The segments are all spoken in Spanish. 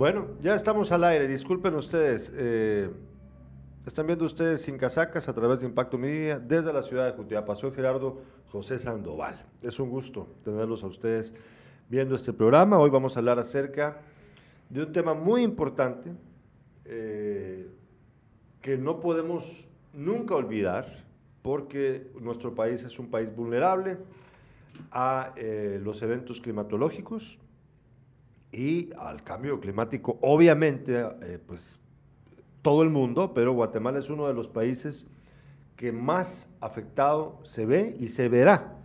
Bueno, ya estamos al aire. Disculpen ustedes. eh, están viendo ustedes sin casacas a través de Impacto Media desde la ciudad de Jutiapa. Soy Gerardo José Sandoval. Es un gusto tenerlos a ustedes viendo este programa. Hoy vamos a hablar acerca de un tema muy importante eh, que no podemos nunca olvidar porque nuestro país es un país vulnerable a eh, los eventos climatológicos y al cambio climático. Obviamente, eh, pues todo el mundo, pero Guatemala es uno de los países que más afectado se ve y se verá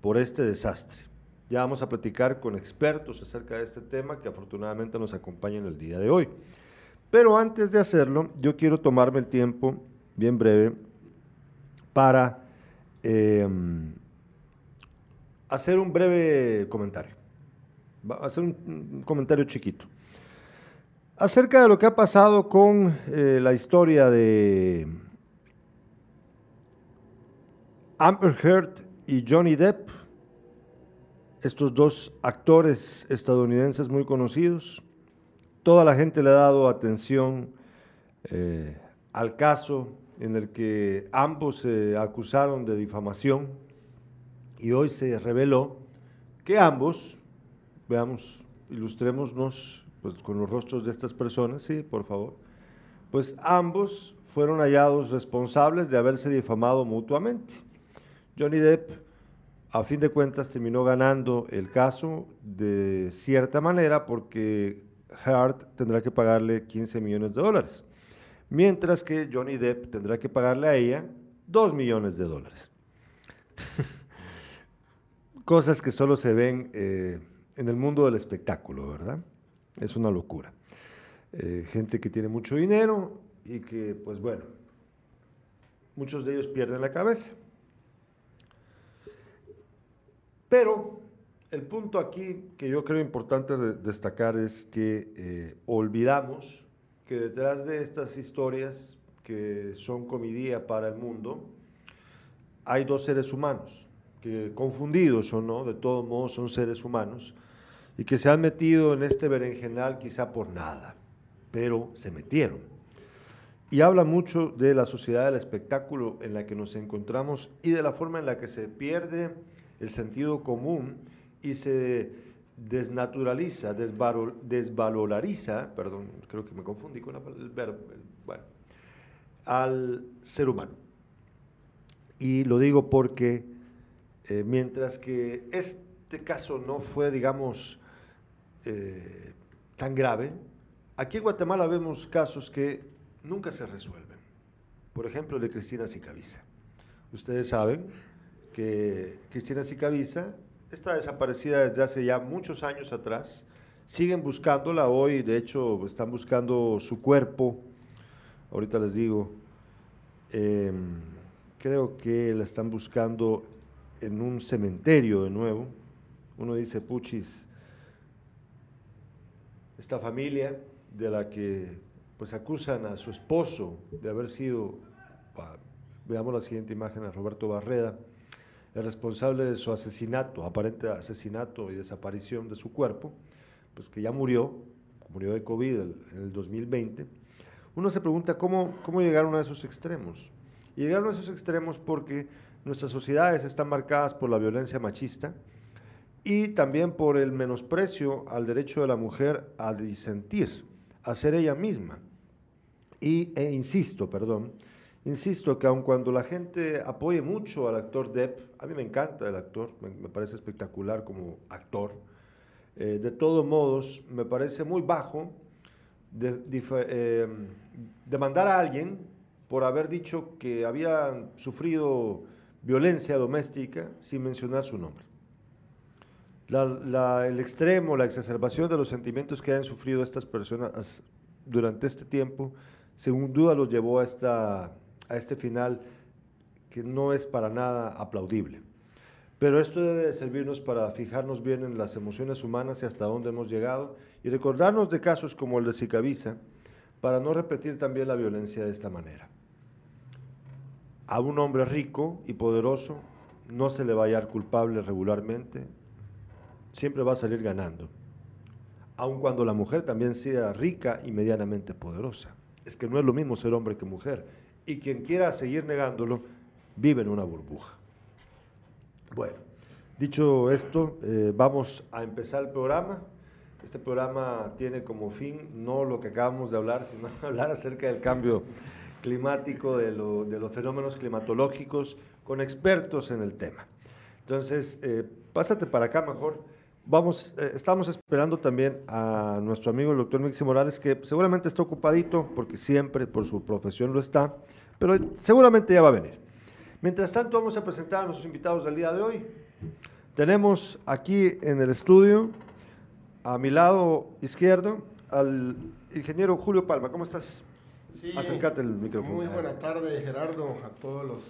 por este desastre. Ya vamos a platicar con expertos acerca de este tema que afortunadamente nos acompañan el día de hoy. Pero antes de hacerlo, yo quiero tomarme el tiempo, bien breve, para eh, hacer un breve comentario. Va a hacer un, comentario chiquito. Acerca de lo que ha pasado con eh, la historia de Amber Heard y Johnny Depp, estos dos actores estadounidenses muy conocidos, toda la gente le ha dado atención eh, al caso en el que ambos se acusaron de difamación y hoy se reveló que ambos, veamos, ilustrémonos pues, con los rostros de estas personas, sí, por favor, pues ambos fueron hallados responsables de haberse difamado mutuamente. Johnny Depp, a fin de cuentas, terminó ganando el caso de cierta manera porque Hart tendrá que pagarle 15 millones de dólares, mientras que Johnny Depp tendrá que pagarle a ella 2 millones de dólares. Cosas que solo se ven eh, en el mundo del espectáculo, ¿verdad? Es una locura. Eh, gente que tiene mucho dinero y que, pues bueno, muchos de ellos pierden la cabeza. Pero el punto aquí que yo creo importante de destacar es que eh, olvidamos que detrás de estas historias que son comidía para el mundo, hay dos seres humanos, que confundidos o no, de todos modos son seres humanos, y que se han metido en este berenjenal quizá por nada, pero se metieron. Y habla mucho de la sociedad del espectáculo en la que nos encontramos y de la forma en la que se pierde el sentido común y se desnaturaliza, desvalor, desvaloriza, perdón, creo que me confundí con el verbo, bueno, al ser humano. Y lo digo porque eh, mientras que este caso no fue, digamos, eh, tan grave, aquí en Guatemala vemos casos que nunca se resuelven. Por ejemplo, el de Cristina Sicaviza. Ustedes saben que Cristina Sicaviza está desaparecida desde hace ya muchos años atrás. Siguen buscándola hoy, de hecho, están buscando su cuerpo. Ahorita les digo, eh, creo que la están buscando en un cementerio de nuevo. Uno dice, puchis, esta familia de la que pues acusan a su esposo de haber sido, veamos la siguiente imagen, a Roberto Barreda, el responsable de su asesinato, aparente asesinato y desaparición de su cuerpo, pues que ya murió, murió de COVID en el 2020, uno se pregunta cómo, cómo llegaron a esos extremos. Y llegaron a esos extremos porque nuestras sociedades están marcadas por la violencia machista y también por el menosprecio al derecho de la mujer a disentir, a ser ella misma. Y, e insisto, perdón, insisto que aun cuando la gente apoye mucho al actor Depp, a mí me encanta el actor, me, parece espectacular como actor, eh, de todos modos me parece muy bajo eh, demandar a alguien por haber dicho que había sufrido violencia doméstica sin mencionar su nombre. El extremo, la exacerbación de los sentimientos que han sufrido estas personas durante este tiempo, sin duda los llevó a, esta, a este final que no es para nada aplaudible. Pero esto debe servirnos para fijarnos bien en las emociones humanas y hasta dónde hemos llegado y recordarnos de casos como el de Sicaviza para no repetir también la violencia de esta manera. A un hombre rico y poderoso no se le va a hallar culpable regularmente, siempre va a salir ganando. aun cuando la mujer también sea rica y medianamente poderosa. Es que no es lo mismo ser hombre que mujer. Y quien quiera seguir negándolo, vive en una burbuja. Bueno, dicho esto, eh, vamos a empezar el programa. Este programa tiene como fin no lo que acabamos de hablar, sino hablar acerca del cambio climático, de, los fenómenos climatológicos, con expertos en el tema. Entonces, eh, pásate para acá mejor. Vamos, eh, estamos esperando también a nuestro amigo el doctor Mixi Morales, que seguramente está ocupadito, porque siempre por su profesión lo está, pero seguramente ya va a venir. Mientras tanto, vamos a presentar a nuestros invitados del día de hoy. Tenemos aquí en el estudio, a mi lado izquierdo, al ingeniero Julio Palma. ¿Cómo estás? Sí, Acércate el micrófono. Muy buenas tardes, Gerardo, a todos los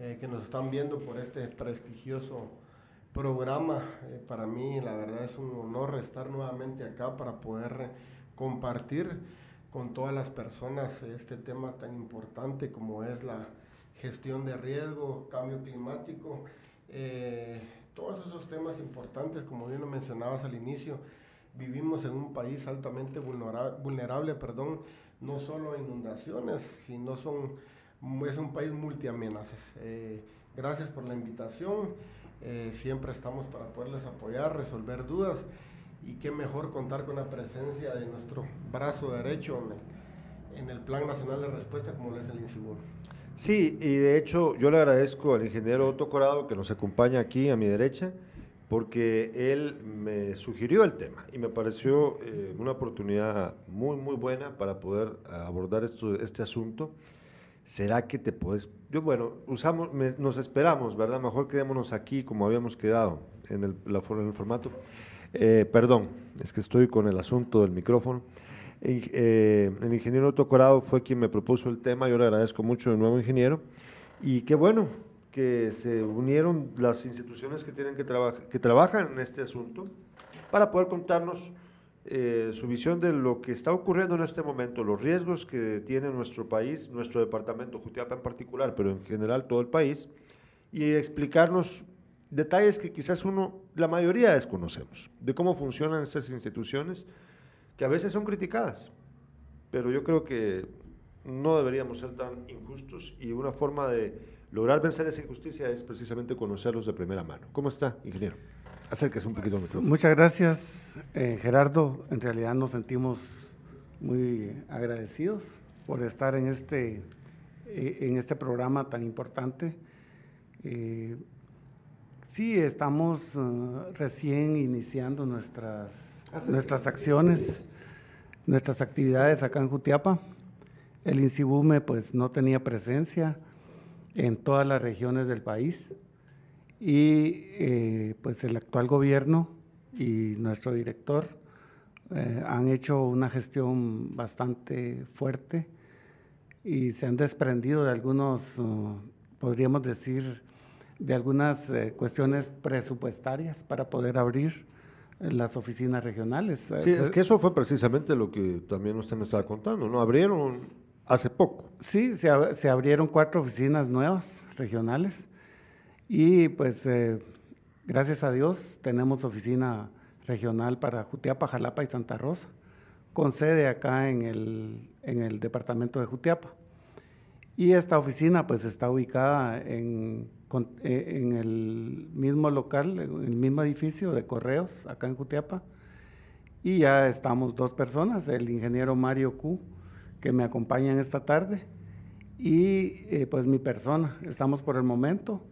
eh, que nos están viendo por este prestigioso programa. Eh, para mí, la verdad, es un honor estar nuevamente acá para poder compartir con todas las personas este tema tan importante como es la gestión de riesgo, cambio climático. Eh, todos esos temas importantes, como bien lo mencionabas al inicio, vivimos en un país altamente vulnerable, vulnerable perdón, no solo inundaciones, sino son, es un país multiamenazas. Eh, gracias por la invitación, eh, siempre estamos para poderles apoyar, resolver dudas y qué mejor contar con la presencia de nuestro brazo derecho en el, en el Plan Nacional de Respuesta como lo es el INSIBUN. Sí, y de hecho yo le agradezco al ingeniero Otto Corado que nos acompaña aquí a mi derecha, porque él me sugirió el tema y me pareció eh, una oportunidad muy, muy buena para poder abordar esto, este asunto. ¿Será que te puedes...? Yo, bueno, usamos, nos esperamos, ¿verdad? Mejor quedémonos aquí como habíamos quedado en el, la, en el formato. Eh, perdón, es que estoy con el asunto del micrófono. Eh, el ingeniero Otto Corado fue quien me propuso el tema, yo le agradezco mucho de nuevo ingeniero, y qué bueno que se unieron las instituciones que, tienen que, que trabajan en este asunto para poder contarnos eh, su visión de lo que está ocurriendo en este momento, los riesgos que tiene nuestro país, nuestro departamento, Jutiapa en particular, pero en general todo el país, y explicarnos detalles que quizás uno, la mayoría desconocemos, de cómo funcionan estas instituciones, que a veces son criticadas, pero yo creo que no deberíamos ser tan injustos y una forma de lograr vencer esa injusticia es precisamente conocerlos de primera mano. ¿Cómo está, ingeniero? Acérquese un poquito al micrófono. Muchas gracias, eh, Gerardo. En realidad nos sentimos muy agradecidos por estar en este, eh, en este programa tan importante. Eh, sí, estamos recién iniciando nuestras nuestras acciones, nuestras actividades acá en Jutiapa. El INSIBUME pues no tenía presencia en todas las regiones del país y eh, pues el actual gobierno y nuestro director eh, han hecho una gestión bastante fuerte y se han desprendido de algunos, uh, podríamos decir, de algunas eh, cuestiones presupuestarias para poder abrir las oficinas regionales. Sí, es que eso fue precisamente lo que también usted me estaba contando, ¿no? Abrieron hace poco. Sí, se, abrieron cuatro oficinas nuevas regionales y pues eh, gracias a Dios tenemos oficina regional para Jutiapa, Jalapa y Santa Rosa, con sede acá en el, en el departamento de Jutiapa. Y esta oficina pues está ubicada en eh, en el mismo local, en el mismo edificio de correos, acá en Jutiapa. Y ya estamos dos personas, el ingeniero Mario Q, que me acompaña en esta tarde, y eh, pues mi persona. Estamos por el momento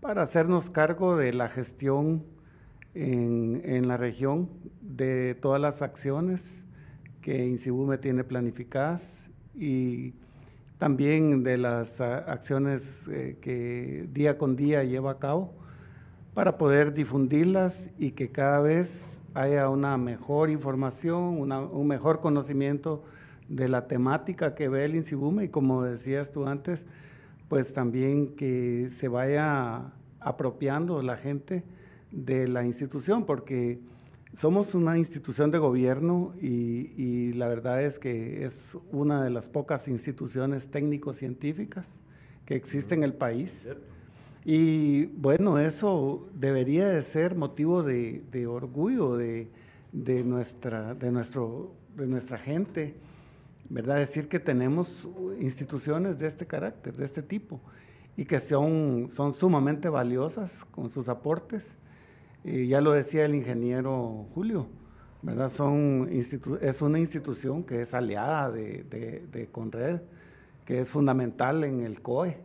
para hacernos cargo de la gestión en, en la región de todas las acciones que INSIBU me tiene planificadas y también de las ah, acciones eh, que día con día lleva a cabo para poder difundirlas y que cada vez haya una mejor información, un mejor conocimiento de la temática que ve el INSIBUME y como decías tú antes, pues también que se vaya apropiando la gente de la institución, porque somos una institución de gobierno y, la verdad es que es una de las pocas instituciones técnico-científicas que existe en el país. Y bueno, eso debería de ser motivo de, orgullo, de, de nuestra, de nuestro, de nuestra gente, ¿verdad? Decir que tenemos instituciones de este carácter, de este tipo, y que son, son sumamente valiosas con sus aportes. Y ya lo decía el ingeniero Julio, ¿verdad? Son es una institución que es aliada de, de, de Conred, que es fundamental en el COE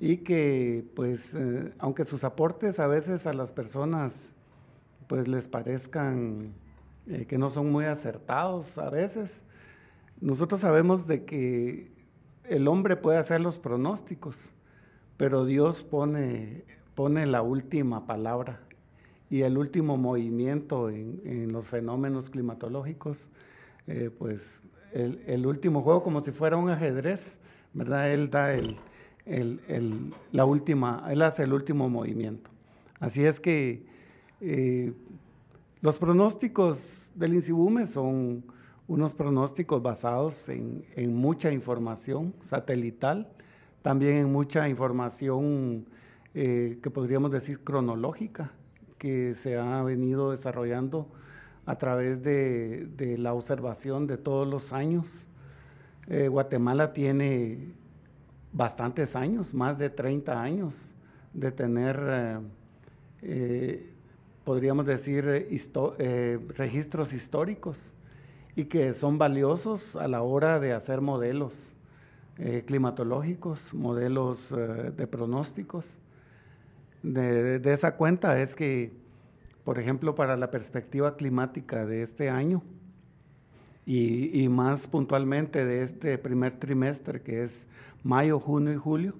y que pues eh, aunque sus aportes a veces a las personas pues les parezcan eh, que no son muy acertados a veces, nosotros sabemos de que el hombre puede hacer los pronósticos, pero Dios pone, pone la última palabra y el último movimiento en, los fenómenos climatológicos, eh, pues el, el, último juego como si fuera un ajedrez, ¿verdad? Él da el, el, la última, él hace el último movimiento. Así es que eh, los pronósticos del INSIBUME son unos pronósticos basados en, mucha información satelital, también en mucha información eh, que podríamos decir cronológica, que se ha venido desarrollando a través de, la observación de todos los años. Eh, Guatemala tiene bastantes años, más de 30 años de tener, eh, podríamos decir, registros históricos y que son valiosos a la hora de hacer modelos climatológicos, modelos de pronósticos. De, de, esa cuenta es que, por ejemplo, para la perspectiva climática de este año y, y más puntualmente de este primer trimestre, que es mayo, junio y julio,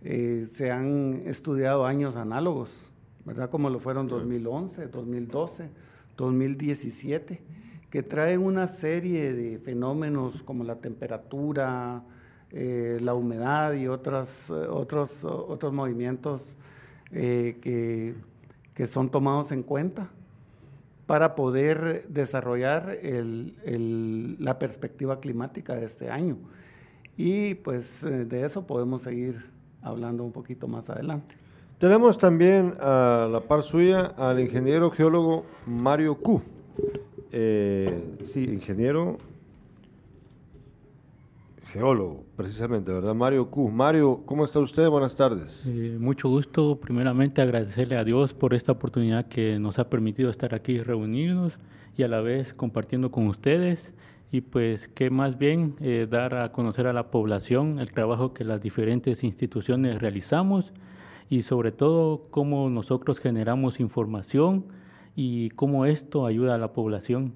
eh, se han estudiado años análogos, ¿verdad? Como lo fueron 2011, 2012, 2017, que traen una serie de fenómenos como la temperatura, eh, la humedad y otros, otros, otros movimientos eh, que, que, son tomados en cuenta para poder desarrollar el, el, la perspectiva climática de este año. Y pues eh, de eso podemos seguir hablando un poquito más adelante. Tenemos también a la par suya al ingeniero geólogo Mario Q. Eh, sí, ingeniero geólogo, precisamente, ¿verdad? Mario Q. Mario, ¿cómo está usted? Buenas tardes. Eh, mucho gusto. Primeramente agradecerle a Dios por esta oportunidad que nos ha permitido estar aquí reunidos y a la vez compartiendo con ustedes y pues que más bien eh, dar a conocer a la población el trabajo que las diferentes instituciones realizamos y sobre todo cómo nosotros generamos información y cómo esto ayuda a la población.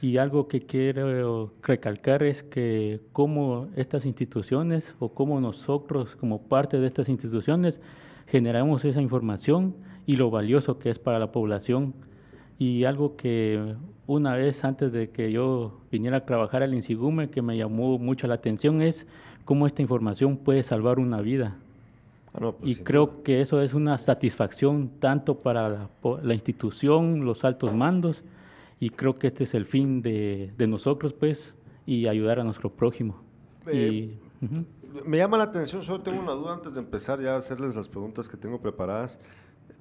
Y algo que quiero recalcar es que cómo estas instituciones o cómo nosotros como parte de estas instituciones generamos esa información y lo valioso que es para la población y algo que una vez antes de que yo viniera a trabajar al INSIGUME que me llamó mucho la atención es cómo esta información puede salvar una vida. Ah, pues y creo que eso es una satisfacción tanto para la, institución, los altos mandos, y creo que este es el fin de, nosotros, pues, y ayudar a nuestro prójimo. Eh, me llama la atención, solo tengo una duda antes de empezar ya a hacerles las preguntas que tengo preparadas,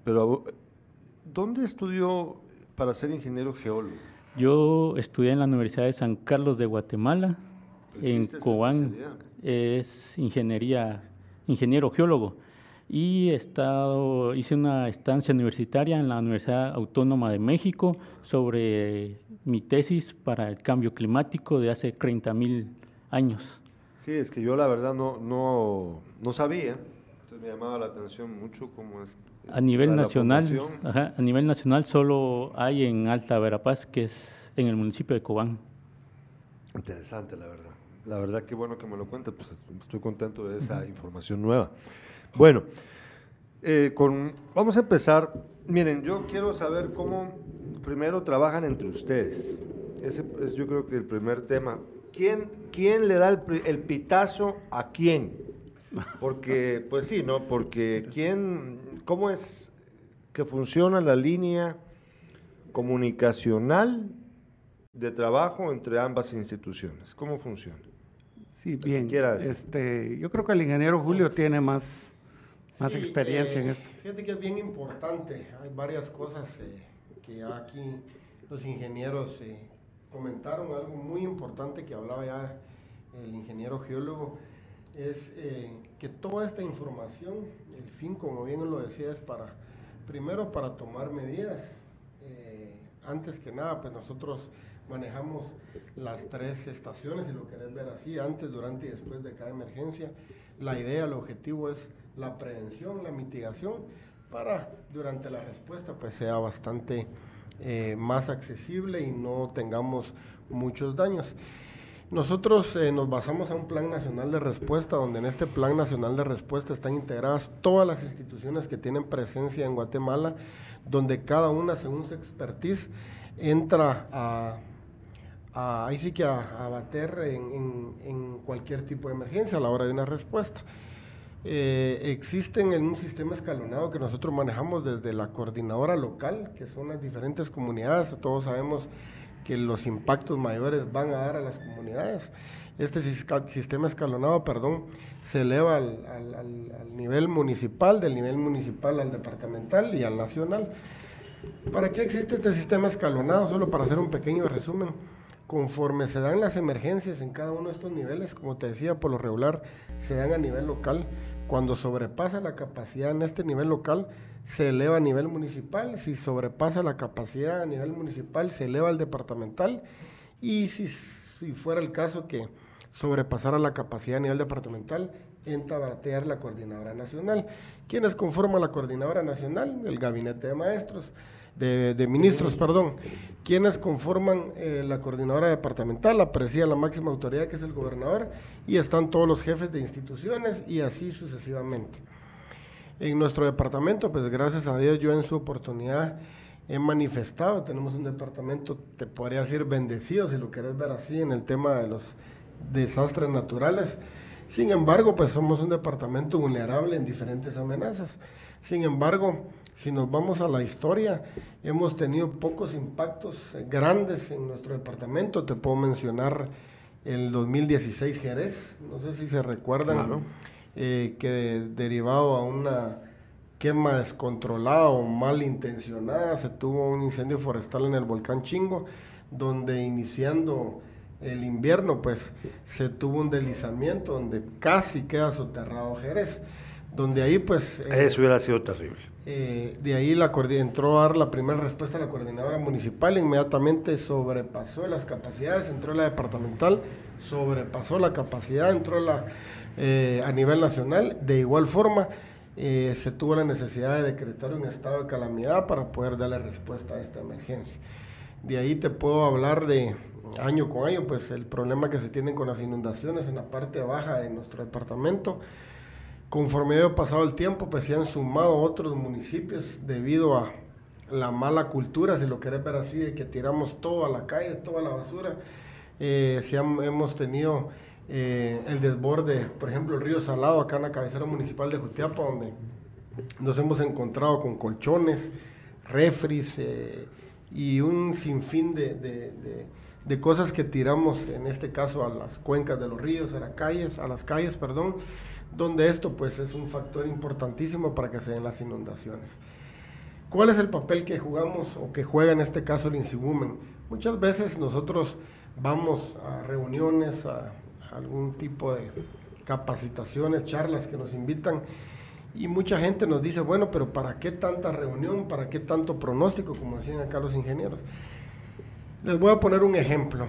pero ¿dónde estudió para ser ingeniero geólogo? Yo estudié en la Universidad de San Carlos de Guatemala, en Cobán, es ingeniería, ingeniero geólogo. Y he estado, hice una estancia universitaria en la Universidad Autónoma de México sobre mi tesis para el cambio climático de hace 30 mil años. Sí, es que yo la verdad no, no, no sabía, entonces me llamaba la atención mucho cómo es a nivel nacional, a nivel nacional solo hay en Alta Verapaz, que es en el municipio de Cobán. Interesante, la verdad. La verdad que bueno que me lo cuentes, pues estoy contento de esa información nueva. Bueno, eh, con, vamos a empezar. Miren, yo quiero saber cómo primero trabajan entre ustedes. Ese es yo creo que el primer tema. ¿Quién, quién le da el, el pitazo a quién? Porque, pues sí, ¿no? Porque quién, ¿cómo es que funciona la línea comunicacional de trabajo entre ambas instituciones? ¿Cómo funciona? Sí, bien. Este, yo creo que el ingeniero Julio tiene más, más experiencia en eh, esto. Fíjate que es bien importante. Hay varias cosas eh, que aquí los ingenieros eh, comentaron algo muy importante que hablaba ya el ingeniero geólogo, es eh, que toda esta información, el fin, como bien lo decía, es para, primero para tomar medidas. Eh, antes que nada, pues nosotros manejamos las tres estaciones, si lo querés ver así, antes, durante y después de cada emergencia. La idea, el objetivo es la prevención, la mitigación, para durante la respuesta pues sea bastante eh, más accesible y no tengamos muchos daños. Nosotros eh, nos basamos a un plan nacional de respuesta, donde en este plan nacional de respuesta están integradas todas las instituciones que tienen presencia en Guatemala, donde cada una, según su expertise, entra a, ahí sí que a, bater en, cualquier tipo de emergencia a la hora de una respuesta. Eh, existen en un sistema escalonado que nosotros manejamos desde la coordinadora local, que son las diferentes comunidades, todos sabemos que los impactos mayores van a dar a las comunidades. Este sistema escalonado, perdón, se eleva al, nivel municipal, del nivel municipal al departamental y al nacional. ¿Para qué existe este sistema escalonado? Solo para hacer un pequeño resumen. Conforme se dan las emergencias en cada uno de estos niveles, como te decía, por lo regular se dan a nivel local. Cuando sobrepasa la capacidad en este nivel local, se eleva a nivel municipal, si sobrepasa la capacidad a nivel municipal, se eleva al departamental y si, si fuera el caso que sobrepasara la capacidad a nivel departamental, batear la coordinadora nacional. ¿Quiénes conforman la coordinadora nacional? El gabinete de maestros, de, ministros, perdón. ¿Quiénes conforman eh, la coordinadora departamental? La la máxima autoridad que es el gobernador y están todos los jefes de instituciones y así sucesivamente. En nuestro departamento, pues gracias a Dios yo en su oportunidad he manifestado, tenemos un departamento, te podría decir bendecido, si lo querés ver así, en el tema de los desastres naturales. Sin embargo, pues somos un departamento vulnerable en diferentes amenazas. Sin embargo, si nos vamos a la historia, hemos tenido pocos impactos grandes en nuestro departamento. Te puedo mencionar el 2016 Jerez, no sé si se recuerdan. Eh, que derivado a una quema descontrolada o mal intencionada se tuvo un incendio forestal en el volcán Chingo, donde iniciando el invierno pues se tuvo un deslizamiento donde casi queda soterrado Jerez, donde ahí pues... Eh, Eso hubiera sido terrible. Eh, de ahí la entró a dar la primera respuesta a la coordinadora municipal, inmediatamente sobrepasó las capacidades, entró la departamental, sobrepasó la capacidad, entró la eh, a nivel nacional. De igual forma, se tuvo la necesidad de decretar un estado de calamidad para poder darle respuesta a esta emergencia. De ahí te puedo hablar de año con año, pues el problema que se tienen con las inundaciones en la parte baja de nuestro departamento. Conforme ha pasado el tiempo, pues se han sumado otros municipios debido a la mala cultura, si lo querés ver así, de que tiramos todo a la calle, toda la basura. Eh, si hemos tenido eh, el desborde, por ejemplo, el río Salado, acá en la cabecera municipal de Jutiapa, donde nos hemos encontrado con colchones, refris eh, y un sinfín de, de, cosas que tiramos, en este caso, a las cuencas de los ríos, a las calles, a las calles, perdón, donde esto pues es un factor importantísimo para que se den las inundaciones. ¿Cuál es el papel que jugamos o que juega en este caso el INSIGUMEN? Muchas veces nosotros vamos a reuniones, a algún tipo de capacitaciones, charlas que nos invitan. Y mucha gente nos dice, bueno, pero ¿para qué tanta reunión? ¿Para qué tanto pronóstico? Como decían acá los ingenieros. Les voy a poner un ejemplo.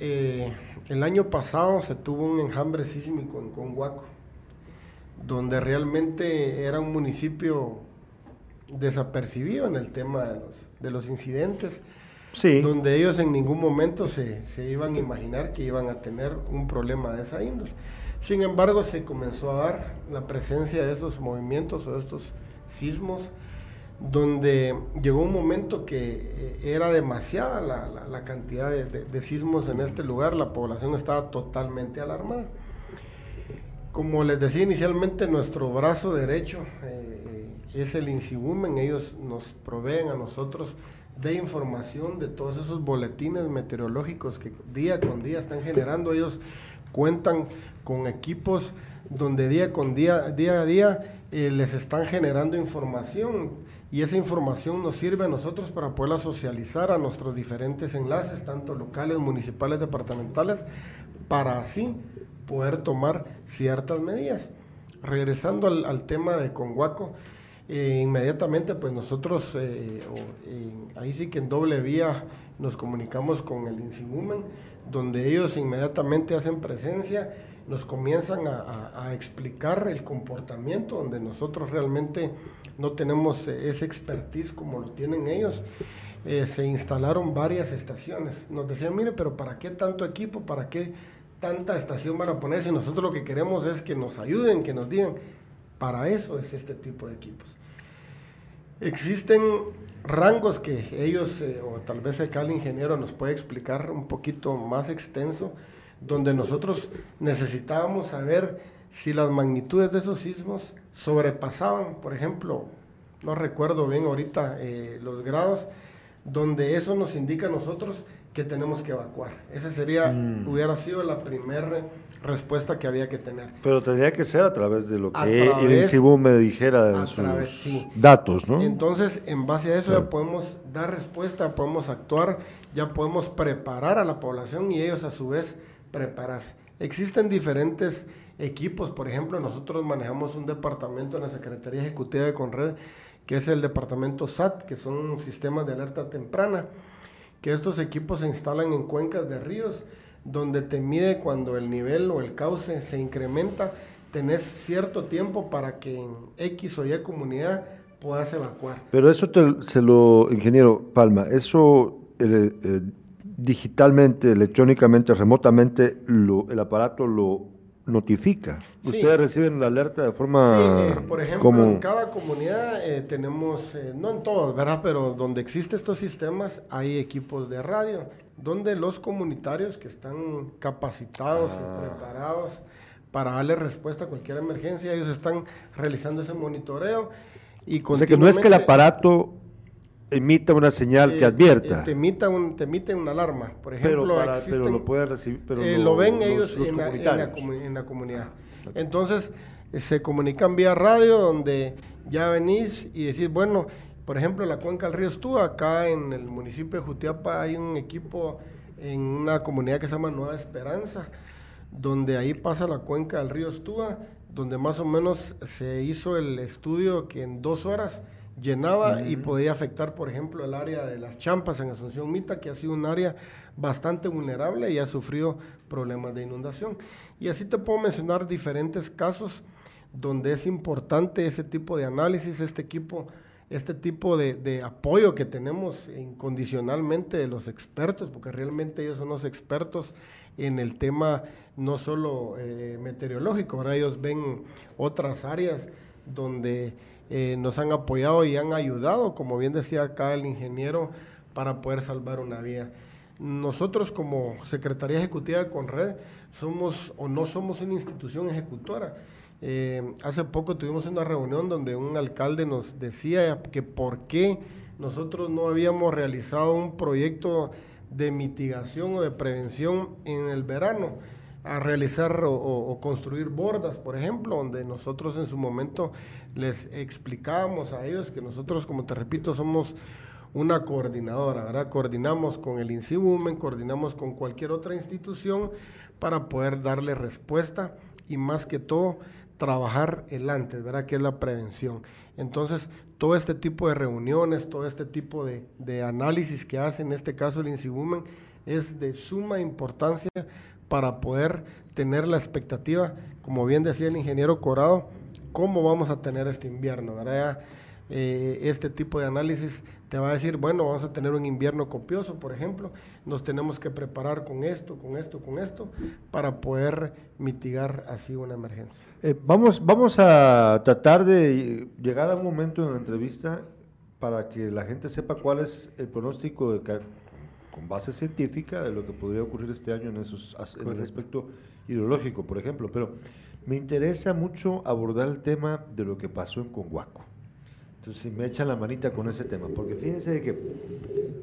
Eh, el año pasado se tuvo un enjambre sísmico en Conguaco, donde realmente era un municipio desapercibido en el tema de los, de los incidentes donde ellos en ningún momento se, iban a imaginar que iban a tener un problema de esa índole. Sin embargo, se comenzó a dar la presencia de esos movimientos o de estos sismos, donde llegó un momento que eh, era demasiada la, cantidad de, sismos en este lugar, la población estaba totalmente alarmada. Como les decía inicialmente, nuestro brazo derecho eh, es el INSIGUMEN, ellos nos proveen a nosotros de información de todos esos boletines meteorológicos que día con día están generando. Ellos cuentan con equipos donde día con día, día a día, eh, les están generando información y esa información nos sirve a nosotros para poderla socializar a nuestros diferentes enlaces, tanto locales, municipales, departamentales, para así poder tomar ciertas medidas. Regresando al, tema de Conguaco, eh, inmediatamente pues nosotros eh, ahí sí que en doble vía nos comunicamos con el INSIGUMEN, donde ellos inmediatamente hacen presencia, nos comienzan a, explicar el comportamiento, donde nosotros realmente no tenemos eh, ese expertise como lo tienen ellos. se instalaron varias estaciones. Nos decían, mire, pero ¿para qué tanto equipo? ¿Para qué tanta estación van a poner si nosotros lo que queremos es que nos ayuden, que nos digan? Para eso es este tipo de equipos. Existen rangos que ellos, eh, o tal vez acá el ingeniero nos puede explicar un poquito más extenso, donde nosotros necesitábamos saber si las magnitudes de esos sismos sobrepasaban, por ejemplo, no recuerdo bien ahorita eh, los grados, donde eso nos indica a nosotros que tenemos que evacuar. Esa sería, mm. hubiera sido la primera respuesta que había que tener. Pero tendría que ser a través de lo que el INSIBU me dijera de sus datos, ¿no? Entonces, en base a eso ya podemos dar respuesta, podemos actuar, ya podemos preparar a la población y ellos a su vez prepararse. Existen diferentes equipos, por ejemplo, nosotros manejamos un departamento en la Secretaría Ejecutiva de Conred, que es el departamento SAT, que son sistemas de alerta temprana, que estos equipos se instalan en cuencas de ríos, donde te mide cuando el nivel o el cauce se incrementa, tenés cierto tiempo para que en X o Y comunidad puedas evacuar. Pero eso se lo, ingeniero Palma, eso eh, eh, digitalmente, electrónicamente, remotamente, el aparato lo notifica. Ustedes reciben la alerta de forma... Sí, eh, por ejemplo, en cada comunidad tenemos, no en todas, ¿verdad? Pero donde existen estos sistemas hay equipos de radio donde los comunitarios que están capacitados y ah. preparados para darle respuesta a cualquier emergencia, ellos están realizando ese monitoreo. Y o sea que no es que el aparato emita una señal que eh, advierta. Eh, te, emita un, te emite una alarma, por ejemplo. Pero, lo puede recibir. Pero eh, lo, ven ellos en, la, en, la, comunidad. Ah, Entonces se comunican vía radio donde ya venís y decís, bueno, por ejemplo, en la cuenca del río Estúa, acá en el municipio de Jutiapa hay un equipo en una comunidad que se llama Nueva Esperanza, donde ahí pasa la cuenca del río Estúa, donde más o menos se hizo el estudio que en dos horas llenaba y podía afectar, por ejemplo, el área de las champas en Asunción Mita, que ha sido un área bastante vulnerable y ha sufrido problemas de inundación. Y así te puedo mencionar diferentes casos donde es importante ese tipo de análisis, este equipo este tipo de, apoyo que tenemos incondicionalmente de los expertos, porque realmente ellos son los expertos en el tema no solo eh, meteorológico, ahora ellos ven otras áreas donde eh, nos han apoyado y han ayudado, como bien decía acá el ingeniero, para poder salvar una vida. Nosotros como Secretaría Ejecutiva de Conred somos o no somos una institución ejecutora, eh, hace poco tuvimos una reunión donde un alcalde nos decía que por qué nosotros no habíamos realizado un proyecto de mitigación o de prevención en el verano a realizar o, construir bordas, por ejemplo, donde nosotros en su momento les explicábamos a ellos que nosotros, como te repito, somos una coordinadora, ¿verdad? Coordinamos con el INSIBUMEN, coordinamos con cualquier otra institución para poder darle respuesta y más que todo trabajar el antes, ¿verdad? Que es la prevención. Entonces, todo este tipo de reuniones, todo este tipo de, análisis que hace, en este caso el INSIBUMEN, es de suma importancia para poder tener la expectativa, como bien decía el ingeniero Corado, cómo vamos a tener este invierno, ¿verdad? Eh, este tipo de análisis te va a decir, bueno, vamos a tener un invierno copioso, por ejemplo, nos tenemos que preparar con esto, con esto, con esto, para poder mitigar así una emergencia. Eh, vamos, vamos a tratar de llegar a un momento en la entrevista para que la gente sepa cuál es el pronóstico de, con base científica de lo que podría ocurrir este año en, esos, en el aspecto hidrológico, por ejemplo, pero me interesa mucho abordar el tema de lo que pasó en Conguaco. Entonces, si me echan la manita con ese tema, porque fíjense que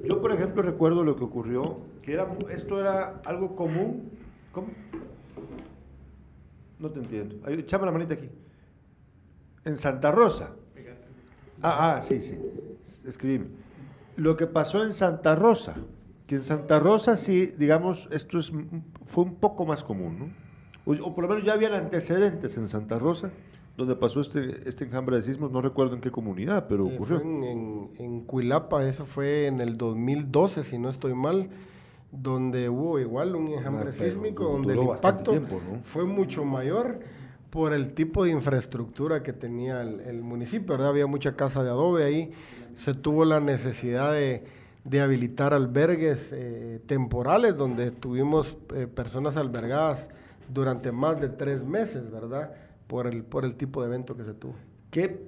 yo, por ejemplo, recuerdo lo que ocurrió, que era, esto era algo común. ¿Cómo? No te entiendo. Echame la manita aquí. En Santa Rosa. Ah, ah, sí, sí. Escribime. Lo que pasó en Santa Rosa, que en Santa Rosa sí, digamos, esto es, fue un poco más común, ¿no? O, por lo menos ya habían antecedentes en Santa Rosa, donde pasó este, este enjambre de sismos, no recuerdo en qué comunidad, pero eh, ocurrió. en, en, Cuilapa, eso fue en el 2012, si no estoy mal, donde hubo igual un enjambre ah, sísmico, donde el impacto fue mucho mayor por el tipo de infraestructura que tenía el, municipio. Había mucha casa de adobe ahí, se tuvo la necesidad de, habilitar albergues eh, temporales donde tuvimos eh, personas albergadas durante más de tres meses, ¿verdad? Por el, por el tipo de evento que se tuvo. ¿Qué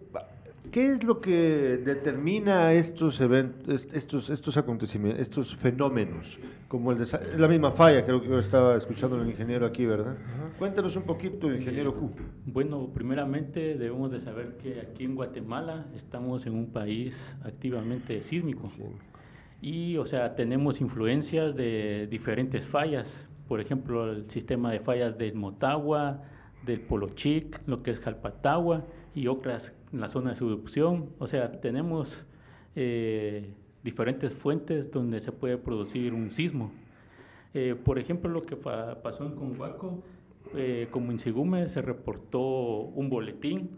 ¿Qué es lo que determina estos eventos, estos, estos acontecimientos, estos fenómenos? Como el de, la misma falla, creo que yo estaba escuchando el ingeniero aquí, ¿verdad? Cuéntanos un poquito, ingeniero Q. Bueno, primeramente debemos de saber que aquí en Guatemala estamos en un país activamente sísmico. Y, o sea, tenemos influencias de diferentes fallas. Por ejemplo, el sistema de fallas del Motagua, del Polochic, lo que es Jalpatagua y otras en la zona de subducción. O sea, tenemos eh, diferentes fuentes donde se puede producir un sismo. Eh, por ejemplo, lo que pasó en Conhuaco, eh, como en Sigume se reportó un boletín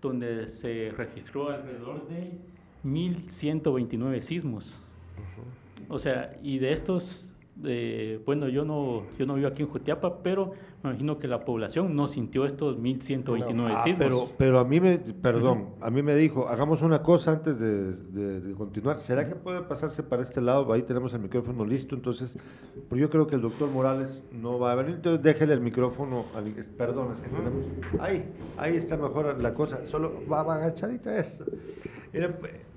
donde se registró alrededor de 1.129 sismos. O sea, y de estos bueno, yo no, yo no vivo aquí en Jutiapa, pero me imagino que la población no sintió estos 1129 ah, sismos. Pero, pero a mí me, perdón, a mí me dijo, hagamos una cosa antes de, continuar. ¿Será que puede pasarse para este lado? Ahí tenemos el micrófono listo, entonces, pues yo creo que el doctor Morales no va a venir, entonces déjele el micrófono, perdón, es que tenemos, ahí, ahí está mejor la cosa, solo va, va agachadita esto.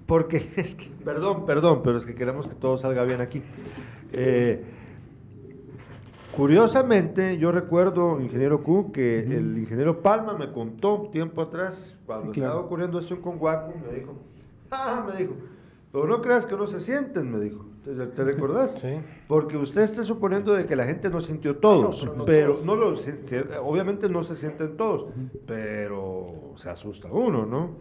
Porque es que, perdón, perdón, pero es que queremos que todo salga bien aquí. Eh, curiosamente, yo recuerdo, ingeniero Q, que el ingeniero Palma me contó tiempo atrás, cuando estaba ocurriendo esto en Conguaco, me dijo, ah, me dijo, pero no creas que no se sienten, me dijo. ¿Te, recordás? Sí. Porque usted está suponiendo de que la gente no sintió todos, pero, no, lo obviamente no se sienten todos, pero se asusta uno, ¿no?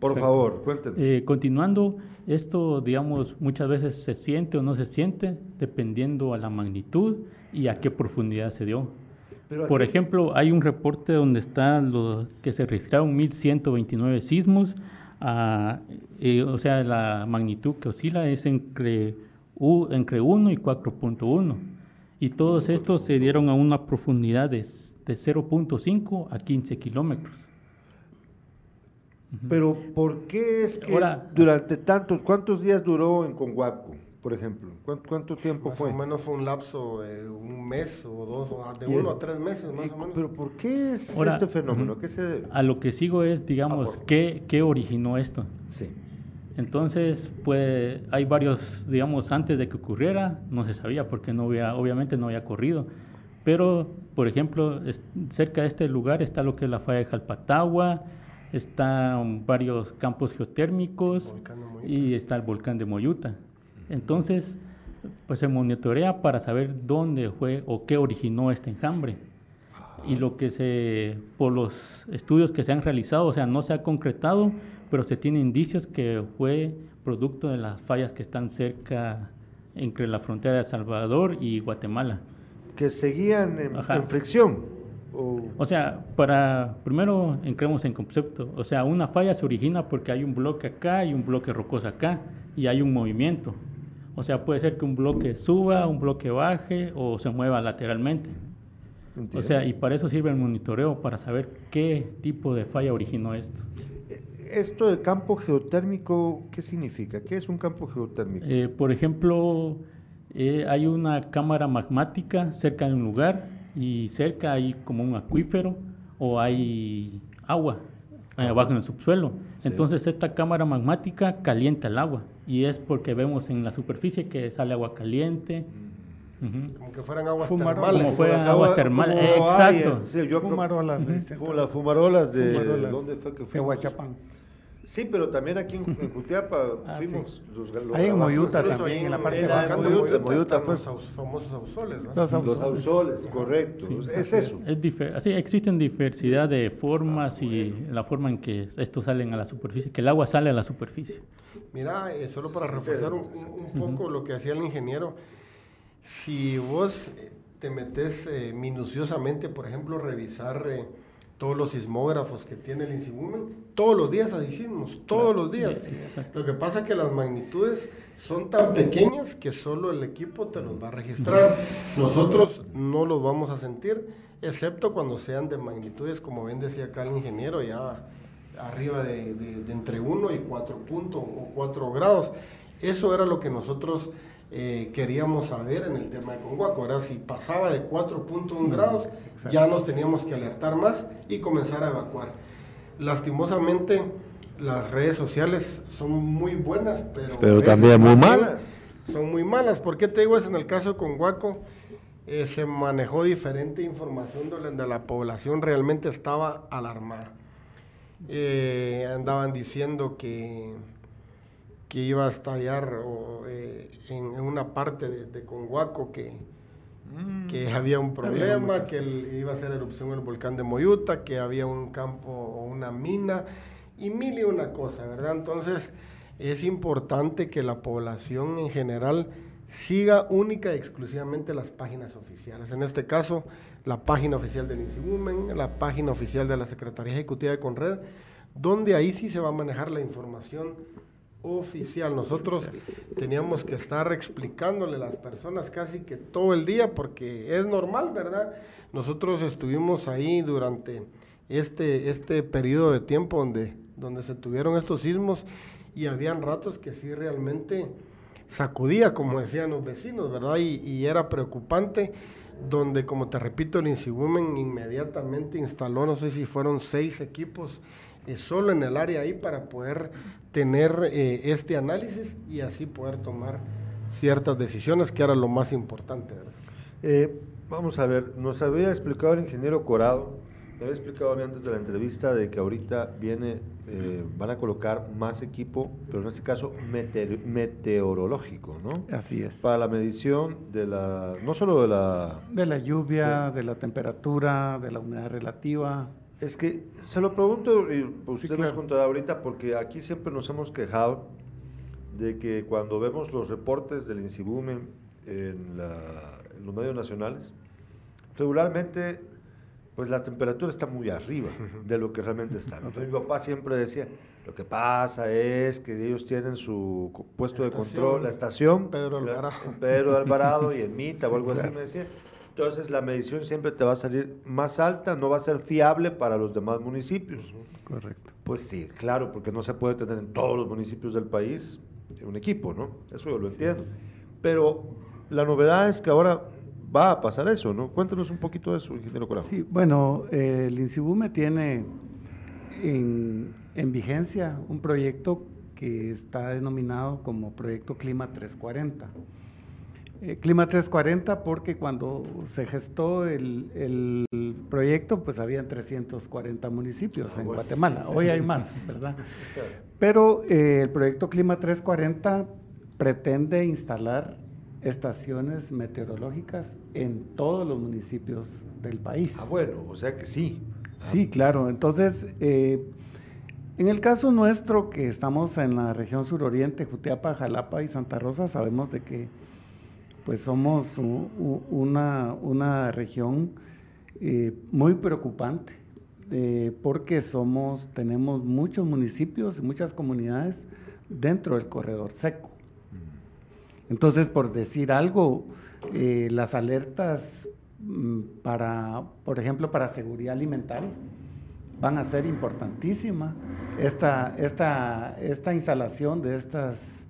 Por favor, cuéntenos. Eh, continuando, esto, digamos, muchas veces se siente o no se siente, dependiendo a la magnitud y a qué profundidad se dio. Por ejemplo, hay un reporte donde está lo que se registraron 1.129 sismos, eh, o sea, la magnitud que oscila es entre U, entre 1 y 4.1. Y todos estos se dieron a una profundidad de, de 0.5 a 15 kilómetros. Pero ¿por qué es que durante tantos, cuántos días duró en Conguaco, por ejemplo? ¿Cuánto, tiempo fue? Más o menos fue un lapso de un mes o dos, de uno a tres meses más o menos. Pero ¿por qué es este fenómeno? ¿Qué se A lo que sigo es, digamos, ah, ¿qué, ¿qué originó esto? Sí. Entonces, pues hay varios, digamos, antes de que ocurriera, no se sabía porque no había, obviamente no había corrido. Pero, por ejemplo, cerca de este lugar está lo que es la falla de Jalpatagua, están varios campos geotérmicos y está el volcán de Moyuta. Entonces, pues se monitorea para saber dónde fue o qué originó este enjambre. Y lo que se, por los estudios que se han realizado, o sea, no se ha concretado, pero se tiene indicios que fue producto de las fallas que están cerca entre la frontera de El Salvador y Guatemala. Que seguían en, fricción. O... sea, para primero entremos en concepto. O sea, una falla se origina porque hay un bloque acá y un bloque rocoso acá y hay un movimiento. O sea, puede ser que un bloque suba, un bloque baje o se mueva lateralmente. O sea, y para eso sirve el monitoreo, para saber qué tipo de falla originó esto esto de campo geotérmico, ¿qué significa? ¿Qué es un campo geotérmico? Eh, por ejemplo, eh, hay una cámara magmática cerca de un lugar y cerca hay como un acuífero o hay agua abajo en el subsuelo. Entonces esta cámara magmática calienta el agua y es porque vemos en la superficie que sale agua caliente. Como que fueran aguas termales. Como fueran aguas termales, exacto. sí, yo fumarolas. Como las fumarolas de... ¿Dónde fue que fue? De Huachapán. Sí, pero también aquí en, en Jutiapa ah, fuimos los, los Ahí en Moyuta también, en la parte de Moyuta, Moyuta fue los famosos ausoles, ¿no? Los ausoles, correcto. es eso. Es así, existen diversidad de formas y la forma en que estos salen a la superficie, que el agua sale a la superficie. Mira, eh, solo para reforzar un, poco lo que hacía el ingeniero, si vos te metes eh, minuciosamente, por ejemplo, revisar... Eh, todos los sismógrafos que tiene el INSIBUMEN, todos los días hay sismos, todos los días. Lo que pasa es que las magnitudes son tan pequeñas que solo el equipo te los va a registrar. Nosotros no los vamos a sentir, excepto cuando sean de magnitudes, como bien decía acá el ingeniero, ya arriba de, entre 1 y 4 puntos o 4 grados. Eso era lo que nosotros eh, queríamos saber en el tema de Conguaco. Ahora, si pasaba de 4.1 grados, ya nos teníamos que alertar más y comenzar a evacuar. Lastimosamente, las redes sociales son muy buenas, pero, pero también muy malas. Son muy malas. ¿Por qué te digo eso? En el caso de Conguaco, eh, se manejó diferente información donde la población realmente estaba alarmada. Eh, andaban diciendo que que iba a estallar eh, en, una parte de, Conhuaco que, mm. que había un problema, que iba a ser erupción el volcán de Moyuta, que había un campo o una mina y mil y una cosa, ¿verdad? Entonces es importante que la población en general siga única y exclusivamente las páginas oficiales. En este caso, la página oficial del INSIGUMEN, la página oficial de la Secretaría Ejecutiva de Conred, donde ahí sí se va a manejar la información oficial. Nosotros teníamos que estar explicándole a las personas casi que todo el día porque es normal, ¿verdad? Nosotros estuvimos ahí durante este, este periodo de tiempo donde, donde se tuvieron estos sismos y habían ratos que sí realmente sacudía, como decían los vecinos, ¿verdad? Y era preocupante, donde, como te repito, el INSIGUMEN inmediatamente instaló, no sé si fueron seis equipos eh, solo en el área ahí para poder tener eh, este análisis y así poder tomar ciertas decisiones, que era lo más importante. Eh, vamos a ver, nos había explicado el ingeniero Corado, me había explicado antes de la entrevista de que ahorita viene, van a colocar más equipo, pero en este caso meteorológico, ¿no? Así es. Para la medición de la, no solo de la... De la lluvia, de la temperatura, de la humedad relativa, es que se lo pregunto, y usted nos contará ahorita, porque aquí siempre nos hemos quejado de que cuando vemos los reportes del INSIBUME en, los medios nacionales, regularmente pues la temperatura está muy arriba de lo que realmente está. Entonces, mi papá siempre decía, lo que pasa es que ellos tienen su puesto de control, la estación, Pedro Alvarado, Pedro Alvarado y en Mita o algo así me decía entonces la medición siempre te va a salir más alta, no va a ser fiable para los demás municipios. Correcto. Pues sí, claro, porque no se puede tener en todos los municipios del país un equipo, ¿no? Eso yo lo entiendo. Pero la novedad es que ahora va a pasar eso, ¿no? Cuéntanos un poquito de eso, ingeniero Corajo. Sí, bueno, el INSIBUME tiene en, en vigencia un proyecto que está denominado como Proyecto Clima 340 eh, Clima 340 porque cuando se gestó el, proyecto, pues habían 340 municipios ah, en Guatemala. Hoy hay más, ¿verdad? Pero eh, el proyecto Clima 340 pretende instalar estaciones meteorológicas en todos los municipios del país. Ah, bueno, o sea que sí. Sí, claro. Entonces, eh, en el caso nuestro, que estamos en la región suroriente, Jutiapa, Jalapa y Santa Rosa, sabemos de que pues somos una, región eh, muy preocupante eh, porque somos, tenemos muchos municipios y muchas comunidades dentro del corredor seco. Entonces, por decir algo, eh, las alertas mm, para, por ejemplo, para seguridad alimentaria van a ser importantísimas. Esta, esta, esta instalación de estas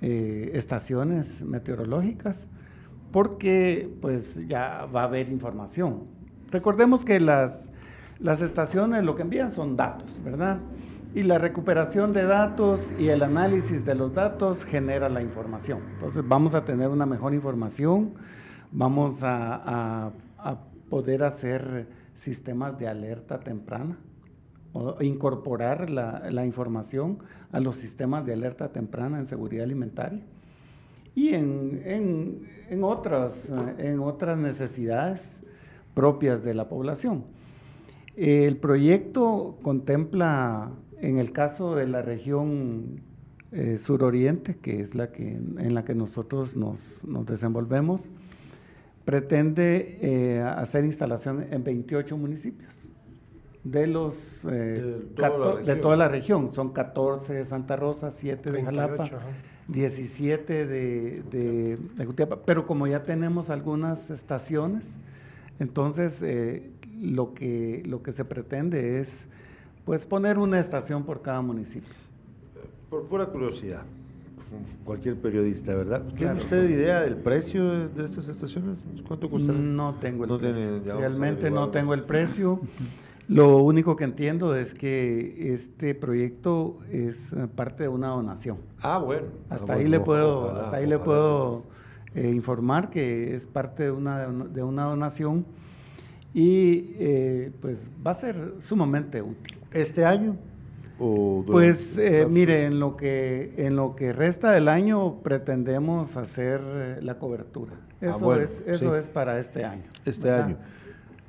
estaciones meteorológicas porque pues ya va a haber información. Recordemos que las, las estaciones lo que envían son datos, ¿verdad? Y la recuperación de datos y el análisis de los datos genera la información. Entonces vamos a tener una mejor información, vamos a, poder hacer sistemas de alerta temprana o incorporar la, información a los sistemas de alerta temprana en seguridad alimentaria y en, otras, en otras necesidades propias de la población. El proyecto contempla, en el caso de la región eh, suroriente, que es la que, en la que nosotros nos, desenvolvemos, pretende eh, hacer instalación en 28 municipios de los eh, de, toda la región. Son 14 de Santa Rosa, 7 de Jalapa, 17 de, de, Pero como ya tenemos algunas estaciones, entonces eh, lo, que, lo que se pretende es pues poner una estación por cada municipio. Por pura curiosidad, cualquier periodista, ¿verdad? ¿Tiene usted idea del precio de, estas estaciones? ¿Cuánto cuesta? No tengo el precio. Realmente no tengo el precio. Lo único que entiendo es que este proyecto es eh, parte de una donación. Ah, bueno. Hasta ahí le puedo, hasta ahí le puedo eh, informar que es parte de una, de una donación y eh, pues va a ser sumamente útil. ¿Este año? pues mire, en lo, que, en lo que resta del año pretendemos hacer la cobertura. Ah, eso, es, eso es para este año. Este año.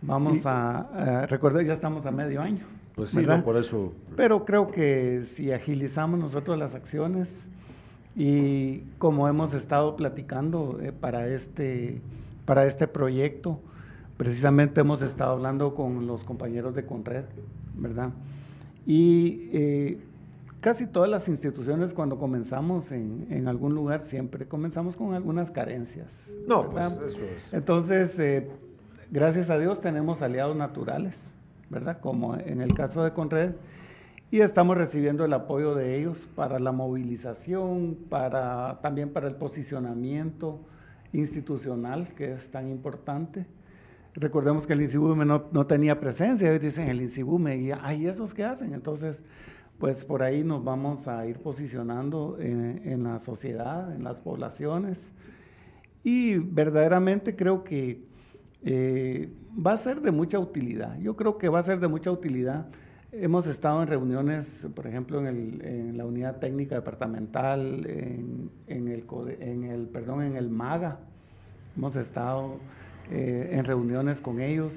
Vamos a, recordar, ya estamos a medio año. Pues sí, por eso. Pero creo que si agilizamos nosotros las acciones y como hemos estado platicando eh, para, este, para este proyecto, precisamente hemos estado hablando con los compañeros de Conred, ¿verdad? Y eh, casi todas las instituciones cuando comenzamos en, en, algún lugar siempre comenzamos con algunas carencias. No, pues eso es. Entonces, eh, gracias a Dios tenemos aliados naturales, ¿verdad? Como en el caso de Conred, y estamos recibiendo el apoyo de ellos para la movilización, para, también para el posicionamiento institucional, que es tan importante. Recordemos que el INSIBUME no, no tenía presencia, hoy dicen el INSIBUME, y hay esos que hacen? Entonces, pues por ahí nos vamos a ir posicionando en, en la sociedad, en las poblaciones, y verdaderamente creo que eh, va a ser de mucha utilidad. Yo creo que va a ser de mucha utilidad. Hemos estado en reuniones, por ejemplo, en, la unidad técnica departamental, en, el, en, el, perdón, en el MAGA. Hemos estado eh, en reuniones con ellos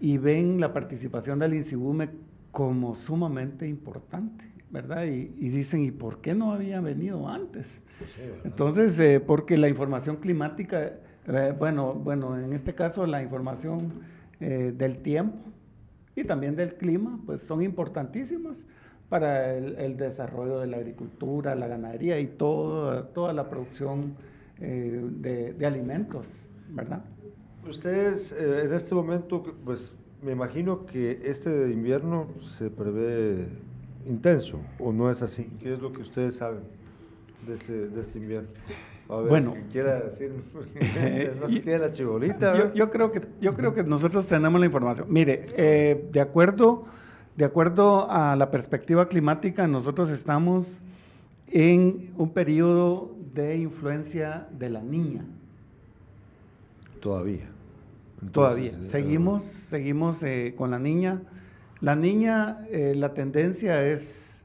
y ven la participación del INSIBUME como sumamente importante, ¿verdad? Y, dicen, ¿y por qué no había venido antes? Pues Entonces, eh, porque la información climática eh, bueno, bueno, en este caso la información eh, del tiempo y también del clima, pues son importantísimas para el, desarrollo de la agricultura, la ganadería y todo, toda la producción eh, de, alimentos, ¿verdad? Ustedes en este momento, pues me imagino que este invierno se prevé intenso, ¿o no es así? ¿Qué es lo que ustedes saben de este, de este invierno? bueno, quiera decir, no se tiene la chibolita. Yo, creo que, yo creo que nosotros tenemos la información. Mire, eh, de, acuerdo, de acuerdo a la perspectiva climática, nosotros estamos en un periodo de influencia de la niña. Todavía. Todavía. Eh, seguimos, seguimos eh, con la niña. La niña, la tendencia es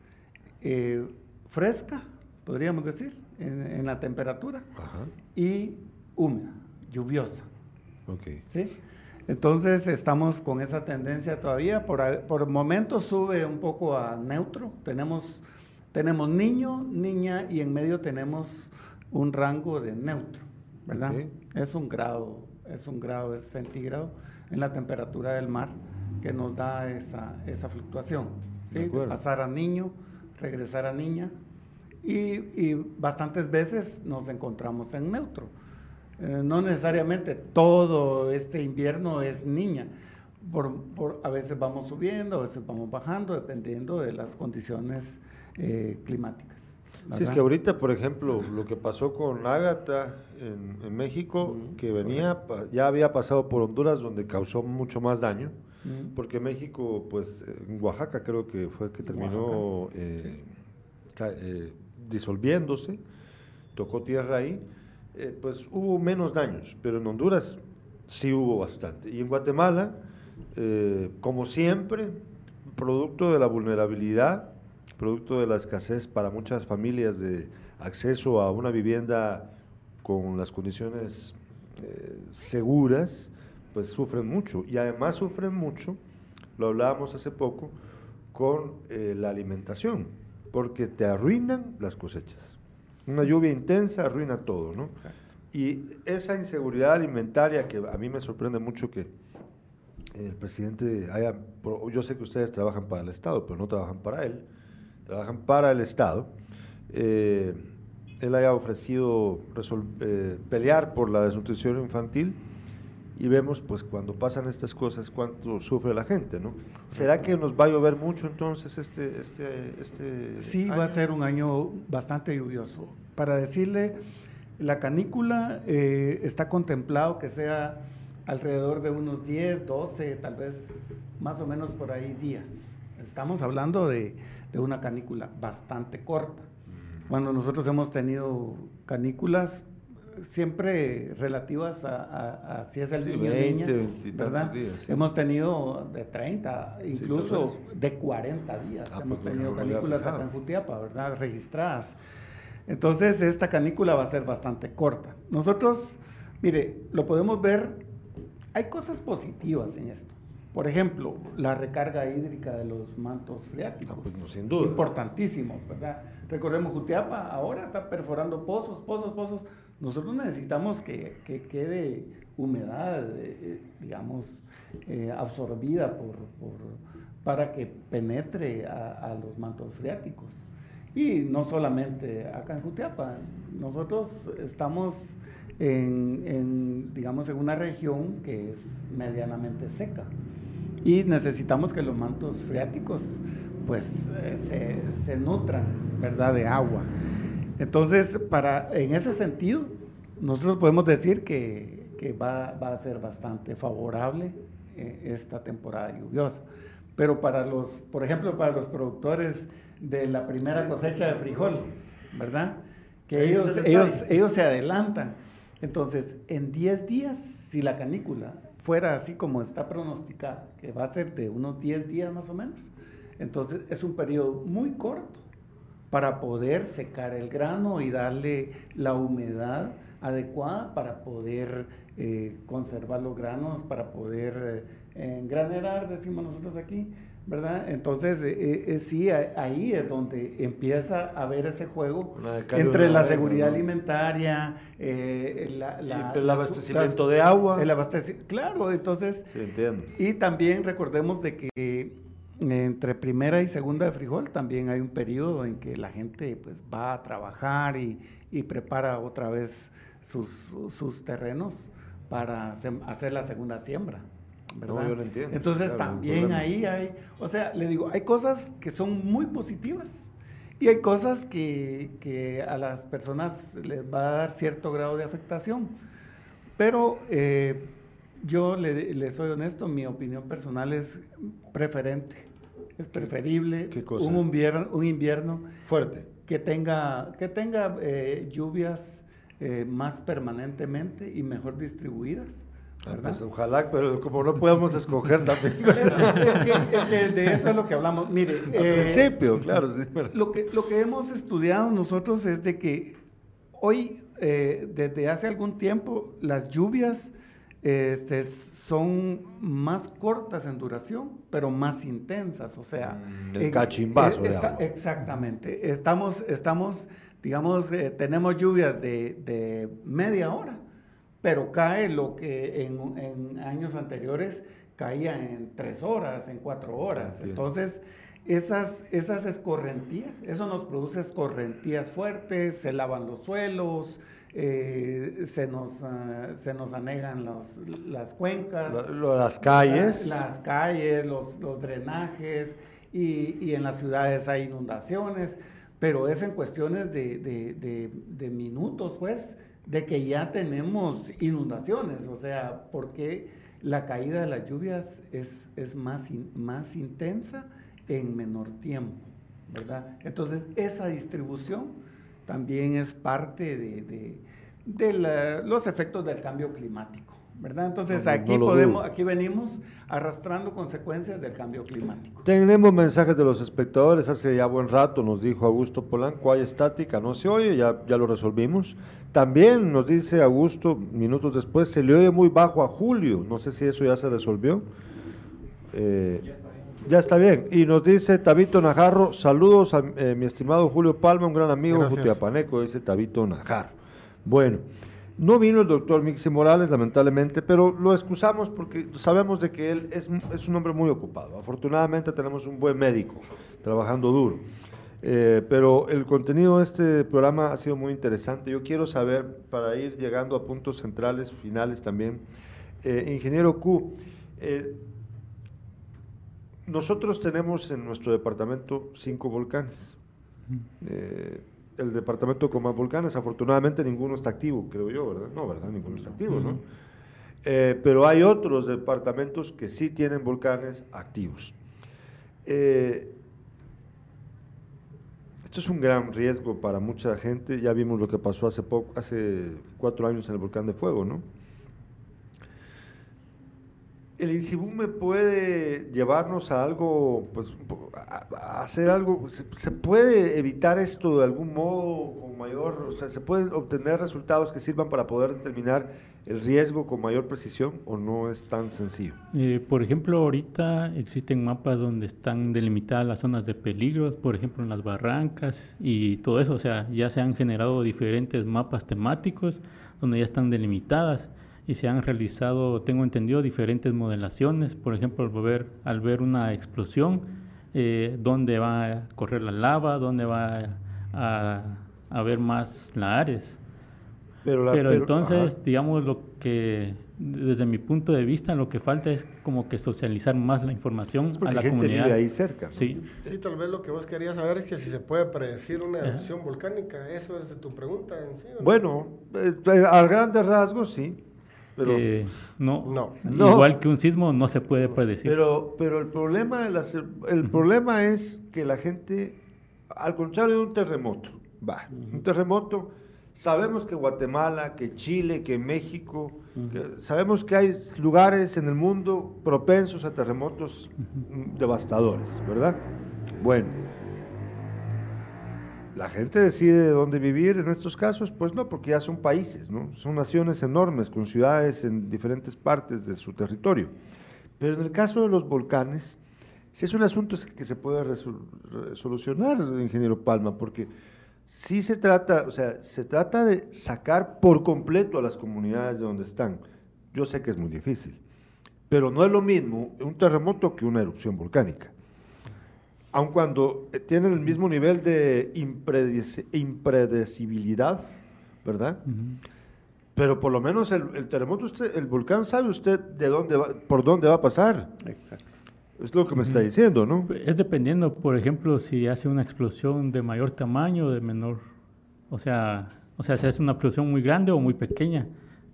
fresca, podríamos decir en, la temperatura y húmeda, lluviosa. Okay. ¿sí? Entonces estamos con esa tendencia todavía. Por, por momentos sube un poco a neutro. Tenemos, tenemos niño, niña y en medio tenemos un rango de neutro, ¿verdad? Es un grado, es un grado centígrado en la temperatura del mar que nos da esa, esa fluctuación. ¿sí? pasar a niño, regresar a niña, y, bastantes veces nos encontramos en neutro. Eh, no necesariamente todo este invierno es niña. Por, a veces vamos subiendo, a veces vamos bajando, dependiendo de las condiciones eh, climáticas. Si es que ahorita, por ejemplo, lo que pasó con Ágata en, México, que venía, ya había pasado por Honduras, donde causó mucho más daño, porque México, pues en Oaxaca creo que fue que terminó eh, disolviéndose, tocó tierra ahí, eh, pues hubo menos daños, pero en Honduras sí hubo bastante. Y en Guatemala, eh, como siempre, producto de la vulnerabilidad, producto de la escasez para muchas familias de acceso a una vivienda con las condiciones eh, seguras, pues sufren mucho. Y además sufren mucho, lo hablábamos hace poco, con eh, la alimentación, porque te arruinan las cosechas. Una lluvia intensa arruina todo, ¿no? Y esa inseguridad alimentaria que a mí me sorprende mucho que el presidente haya, yo sé que ustedes trabajan para el Estado, pero no trabajan para él, trabajan para el Estado. Eh, él haya ofrecido eh, pelear por la desnutrición infantil y vemos pues cuando pasan estas cosas cuánto sufre la gente, ¿no? ¿Será que nos va a llover mucho entonces este este este Sí, va a ser un año bastante lluvioso. Para decirle, la canícula eh, está contemplado que sea alrededor de unos 10, 12, tal vez más o menos por ahí días. Estamos hablando de, de una canícula bastante corta. Cuando nosotros hemos tenido canículas siempre relativas a, si es el sí, 20, ¿verdad? Hemos tenido de 30, incluso de 40 días. Ah, hemos pues, tenido canículas acá en Jutiapa, ¿verdad? Registradas. Entonces, esta canícula va a ser bastante corta. Nosotros, mire, lo podemos ver, hay cosas positivas en esto. Por ejemplo, la recarga hídrica de los mantos freáticos. Ah, pues no, sin duda. Importantísimo, ¿verdad? Recordemos, Jutiapa ahora está perforando pozos, pozos, pozos. Nosotros necesitamos que, quede humedad, eh, digamos, eh, absorbida por, para que penetre a, los mantos freáticos. Y no solamente acá en Jutiapa, nosotros estamos en, digamos, en una región que es medianamente seca y necesitamos que los mantos freáticos pues eh, se, nutran, ¿verdad?, de agua. Entonces, para, en ese sentido, nosotros podemos decir que, va, a ser bastante favorable eh, esta temporada lluviosa. Pero para los, por ejemplo, para los productores de la primera cosecha de frijol, ¿verdad? Que ellos, ellos, ellos se adelantan. Entonces, en 10 días, si la canícula fuera así como está pronosticada, que va a ser de unos 10 días más o menos, entonces es un periodo muy corto para poder secar el grano y darle la humedad adecuada para poder eh, conservar los granos, para poder eh, engranerar, decimos nosotros aquí, ¿verdad? Entonces, eh, sí, ahí es donde empieza a haber ese juego entre la seguridad alimentaria, el abastecimiento de agua. El abastecimiento, claro, entonces... Y también recordemos de que entre primera y segunda de frijol también hay un periodo en que la gente pues va a trabajar y, prepara otra vez sus, terrenos para hacer la segunda siembra. ¿Verdad? yo lo entiendo. Entonces también ahí hay, o sea, le digo, hay cosas que son muy positivas y hay cosas que, a las personas les va a dar cierto grado de afectación. Pero eh, yo le, soy honesto, mi opinión personal es preferente. Es preferible Un, invierno, un invierno fuerte que tenga, que tenga eh, lluvias eh, más permanentemente y mejor distribuidas. Pues ojalá, pero como no podemos escoger también. es, que, de eso es lo que hablamos. Mire, al eh, principio, claro. Sí, lo, que, lo que hemos estudiado nosotros es de que hoy, desde hace algún tiempo, las lluvias este, son más cortas en duración, pero más intensas, o sea... Mm, el cachimbazo. exactamente. Estamos, estamos digamos, eh, tenemos lluvias de, media hora, pero cae lo que en, años anteriores caía en tres horas, en cuatro horas. Entonces, esas, esas escorrentías, eso nos produce escorrentías fuertes, se lavan los suelos, eh, se, nos, ah, se nos anegan las cuencas. las calles. las calles, los, los drenajes y, y, en las ciudades hay inundaciones, pero es en cuestiones de, de, de, minutos, pues, de que ya tenemos inundaciones, o sea, porque la caída de las lluvias es, es más, más intensa en menor tiempo, ¿verdad? Entonces, esa distribución también es parte de, los efectos del cambio climático, ¿verdad? Entonces aquí podemos, aquí venimos arrastrando consecuencias del cambio climático. Tenemos mensajes de los espectadores, hace ya buen rato nos dijo Augusto Polanco, hay estática, no se oye, ya, ya lo resolvimos. También nos dice Augusto, minutos después, se le oye muy bajo a Julio, no sé si eso ya se resolvió. Eh, ya está bien. Y nos dice Tabito Najarro, saludos a eh, mi estimado Julio Palma, un gran amigo Jutiapaneco, dice Tabito Najarro. Bueno, no vino el doctor Mixi Morales, lamentablemente, pero lo excusamos porque sabemos de que él es, es un hombre muy ocupado. Afortunadamente tenemos un buen médico trabajando duro. Eh, pero el contenido de este programa ha sido muy interesante. Yo quiero saber, para ir llegando a puntos centrales, finales también, eh, ingeniero Q, nosotros tenemos en nuestro departamento cinco volcanes. Eh, el departamento con más volcanes, afortunadamente ninguno está activo, creo yo, ¿verdad? No, ¿verdad? Ninguno está activo, ¿no? Eh, pero hay otros departamentos que sí tienen volcanes activos. Eh, esto es un gran riesgo para mucha gente. Ya vimos lo que pasó hace poco, hace cuatro años en el volcán de fuego, ¿no? El INSIBUME puede llevarnos a algo, pues, a, hacer algo, se, puede evitar esto de algún modo con mayor, o sea, se pueden obtener resultados que sirvan para poder determinar el riesgo con mayor precisión o no es tan sencillo. Eh, por ejemplo, ahorita existen mapas donde están delimitadas las zonas de peligro, por ejemplo en las barrancas y todo eso, o sea, ya se han generado diferentes mapas temáticos donde ya están delimitadas y se han realizado, tengo entendido, diferentes modelaciones, por ejemplo, al ver, al ver una explosión, eh, dónde va a correr la lava, dónde va a, haber más lares. Pero, entonces, digamos, lo que desde mi punto de vista, lo que falta es como que socializar más la información a la gente comunidad. Vive ahí cerca. Sí. sí, tal vez lo que vos querías saber es que si se puede predecir una erupción volcánica. Eso es de tu pregunta en sí. Bueno, eh, a grandes rasgos sí. Pero, eh, no, no, igual que un sismo no se puede predecir. Pero, pero el problema, el problema es que la gente, al contrario de un terremoto, va, un terremoto, sabemos que Guatemala, que Chile, que México, sabemos que hay lugares en el mundo propensos a terremotos devastadores, ¿verdad? Bueno, la gente decide dónde vivir en estos casos, pues no, porque ya son países, ¿no? Son naciones enormes, con ciudades en diferentes partes de su territorio. Pero en el caso de los volcanes, sí es un asunto que se puede solucionar, ingeniero Palma, porque sí se trata, o sea, se trata de sacar por completo a las comunidades de donde están. Yo sé que es muy difícil, pero no es lo mismo un terremoto que una erupción volcánica aun cuando eh, tienen el mismo nivel de impredecibilidad, ¿verdad? Pero por lo menos el, terremoto, usted, el volcán sabe usted de dónde va, por dónde va a pasar. Exacto. Es lo que me está diciendo, ¿no? Es dependiendo, por ejemplo, si hace una explosión de mayor tamaño o de menor. O sea, o sea, si hace una explosión muy grande o muy pequeña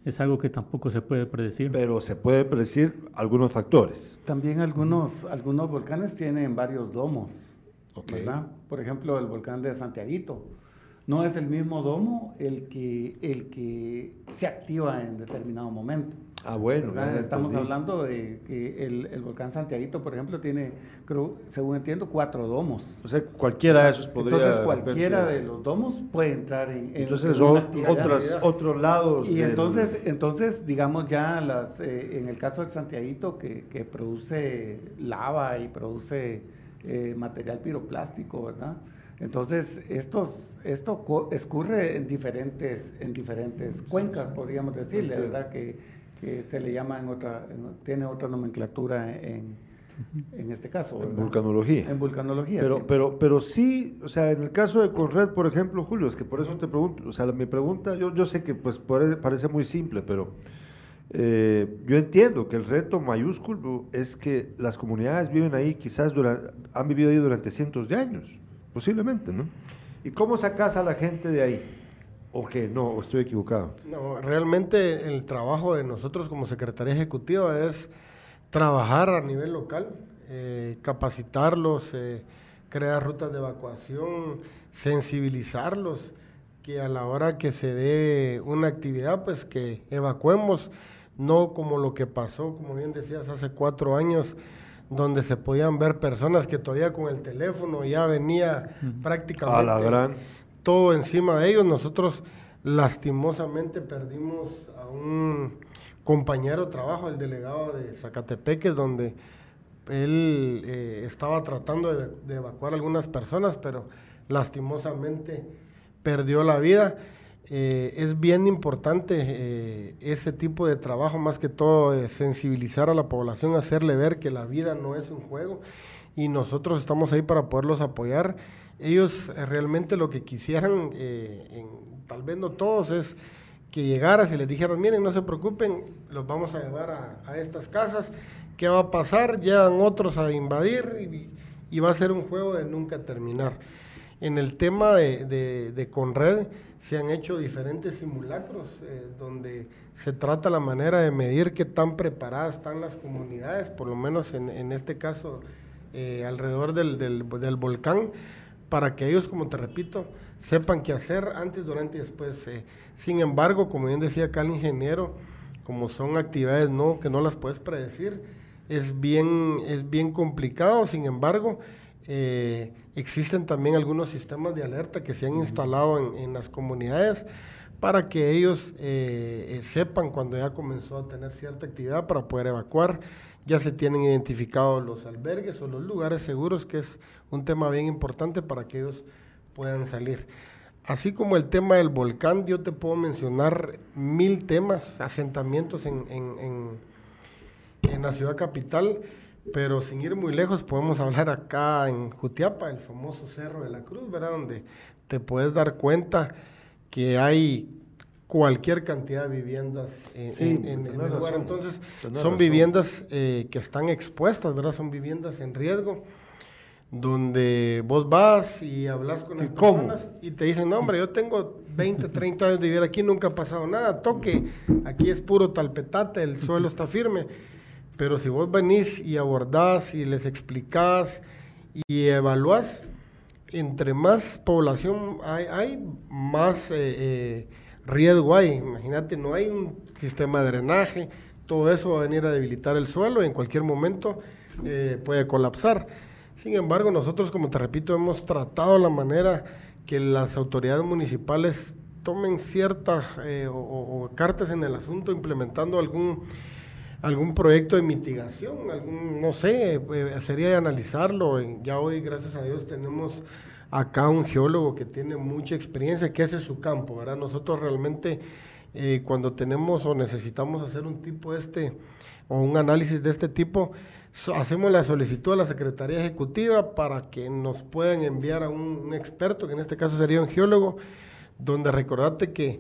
es algo que tampoco se puede predecir. Pero se puede predecir algunos factores. También algunos, algunos volcanes tienen varios domos, ¿verdad? Por ejemplo, el volcán de Santiaguito. No es el mismo domo el que, el que se activa en determinado momento. Ah, bueno. Estamos hablando de que el, el, volcán Santiaguito, por ejemplo, tiene, creo, según entiendo, cuatro domos. O sea, cualquiera de esos podría... Entonces, cualquiera de los domos puede entrar en... entonces, son otras, otros lados. Y entonces, entonces, digamos ya, las, eh, en el caso del Santiaguito, que, que produce lava y produce eh, material piroplástico, ¿verdad? Entonces, estos, esto escurre en diferentes, en diferentes cuencas, podríamos decirle, ¿verdad? Que, que se le llama en otra, tiene otra nomenclatura en, en este caso. En vulcanología. En vulcanología. Pero, pero, pero sí, o sea, en el caso de Conred, por ejemplo, Julio, es que por eso te pregunto, o sea, mi pregunta, yo, yo sé que pues parece muy simple, pero eh, yo entiendo que el reto mayúsculo es que las comunidades viven ahí, quizás durante, han vivido ahí durante cientos de años, posiblemente, ¿no? ¿Y cómo sacas a la gente de ahí? ¿O qué? No, ¿o estoy equivocado? No, realmente el trabajo de nosotros como Secretaría Ejecutiva es trabajar a nivel local, eh, capacitarlos, eh, crear rutas de evacuación, sensibilizarlos, que a la hora que se dé una actividad, pues que evacuemos no como lo que pasó, como bien decías, hace cuatro años, donde se podían ver personas que todavía con el teléfono ya venía prácticamente todo encima de ellos. Nosotros lastimosamente perdimos a un compañero de trabajo, el delegado de Zacatepeques, donde él eh, estaba tratando de, evacuar a algunas personas, pero lastimosamente perdió la vida. Eh, es bien importante eh, ese tipo de trabajo, más que todo sensibilizar a la población, hacerle ver que la vida no es un juego y nosotros estamos ahí para poderlos apoyar. Ellos realmente lo que quisieran, tal vez no todos, es que llegaras y les dijeras, miren, no se preocupen, los vamos a llevar a, estas casas ¿Qué va a pasar? Llegan otros a invadir y, va a ser un juego de nunca terminar. En el tema de, Conred se han hecho diferentes simulacros eh, donde se trata la manera de medir qué tan preparadas están las comunidades, por lo menos en, este caso eh, alrededor del, volcán, para que ellos, como te repito, sepan qué hacer antes, durante y después. Eh. Sin embargo, como bien decía acá el ingeniero, como son actividades no, que no las puedes predecir, es bien, es bien complicado, sin embargo, eh, existen también algunos sistemas de alerta que se han instalado en, las comunidades para que ellos eh, eh, sepan cuando ya comenzó a tener cierta actividad para poder evacuar. Ya se tienen identificados los albergues o los lugares seguros, que es un tema bien importante para que ellos puedan salir. Así como el tema del volcán, yo te puedo mencionar mil temas, asentamientos en en la ciudad capital, pero sin ir muy lejos podemos hablar acá en Jutiapa, el famoso Cerro de la Cruz, ¿verdad? Donde te puedes dar cuenta que hay cualquier cantidad de viviendas en, el lugar. Entonces, son viviendas eh, que están expuestas, ¿verdad? Son viviendas en riesgo, donde vos vas y hablas con las personas y te dicen, no, hombre, yo tengo 20, 30 años de vivir aquí, nunca ha pasado nada, toque, aquí es puro talpetate, el suelo está firme. Pero si vos venís y abordás y les explicás y evaluás, entre más población hay, más eh, eh, riesgo hay. Imagínate, no hay un sistema de drenaje, todo eso va a venir a debilitar el suelo y en cualquier momento eh, puede colapsar. Sin embargo, nosotros, como te repito, hemos tratado la manera que las autoridades municipales tomen ciertas o cartas en el asunto, implementando algún algún proyecto de mitigación, algún, no sé, eh, sería de analizarlo. Ya hoy, gracias a Dios, tenemos acá un geólogo que tiene mucha experiencia, que hace su campo, ¿verdad? Nosotros realmente eh, cuando tenemos o necesitamos hacer un tipo este, o un análisis de este tipo, hacemos la solicitud a la Secretaría Ejecutiva para que nos puedan enviar a un, un experto, que en este caso sería un geólogo, donde recordate que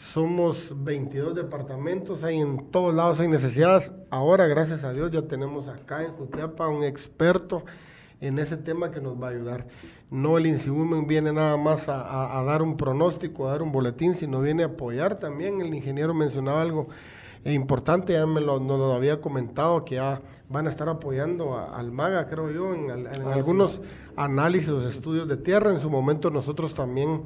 somos 22 departamentos, hay en todos lados hay necesidades. Ahora, gracias a Dios, ya tenemos acá en Jutiapa un experto en ese tema que nos va a ayudar. No el INSIUMEN viene nada más a, dar un pronóstico, a dar un boletín, sino viene a apoyar también. El ingeniero mencionaba algo importante, ya me lo, nos lo había comentado, que ya van a estar apoyando al MAGA, creo yo, en, en algunos análisis o estudios de tierra. En su momento nosotros también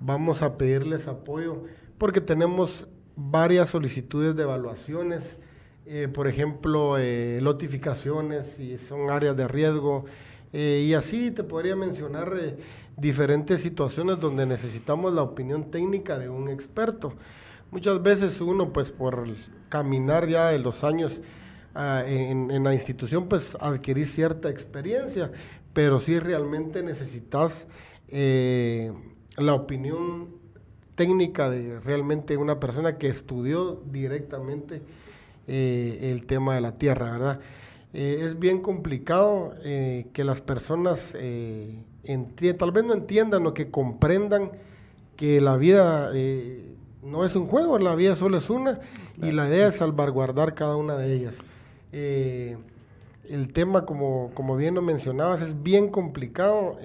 vamos a pedirles apoyo porque tenemos varias solicitudes de evaluaciones, eh, por ejemplo, eh, notificaciones, si son áreas de riesgo, eh, y así te podría mencionar diferentes situaciones donde necesitamos la opinión técnica de un experto. Muchas veces uno, pues por caminar ya de los años ah, en, la institución, pues adquirir cierta experiencia, pero si realmente necesitas la opinión técnica de realmente una persona que estudió directamente eh, el tema de la tierra, ¿verdad? Eh, es bien complicado eh, que las personas tal vez no entiendan o que comprendan que la vida no es un juego, la vida solo es una y la idea es salvaguardar cada una de ellas. el tema, como, como bien lo mencionabas, es bien complicado.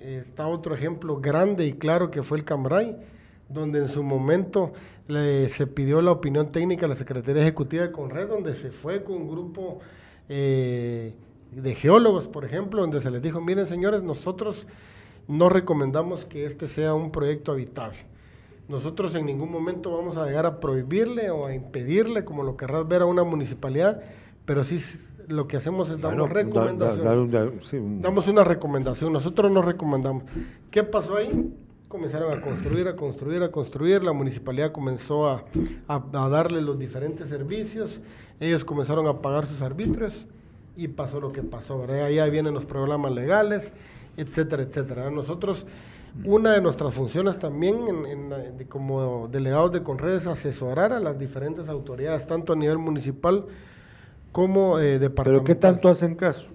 está otro ejemplo grande y claro que fue el Cambrai donde en su momento se pidió la opinión técnica a la Secretaría Ejecutiva de Conred, donde se fue con un grupo eh, de geólogos, por ejemplo, donde se les dijo, miren señores, nosotros no recomendamos que este sea un proyecto habitable. Nosotros en ningún momento vamos a llegar a prohibirle o a impedirle, como lo querrás ver a una municipalidad, pero sí lo que hacemos es damos recomendaciones. Damos una recomendación, nosotros nos recomendamos. ¿Qué pasó ahí? Comenzaron a construir, a construir, a construir, la municipalidad comenzó a, a, darle los diferentes servicios, ellos comenzaron a pagar sus arbitrios y pasó lo que pasó, ¿verdad? Ahí vienen los programas legales, etcétera, etcétera. Nosotros una de nuestras funciones también como delegados de Conred es asesorar a las diferentes autoridades, tanto a nivel municipal como eh, departamental. ¿Pero qué tanto hacen caso?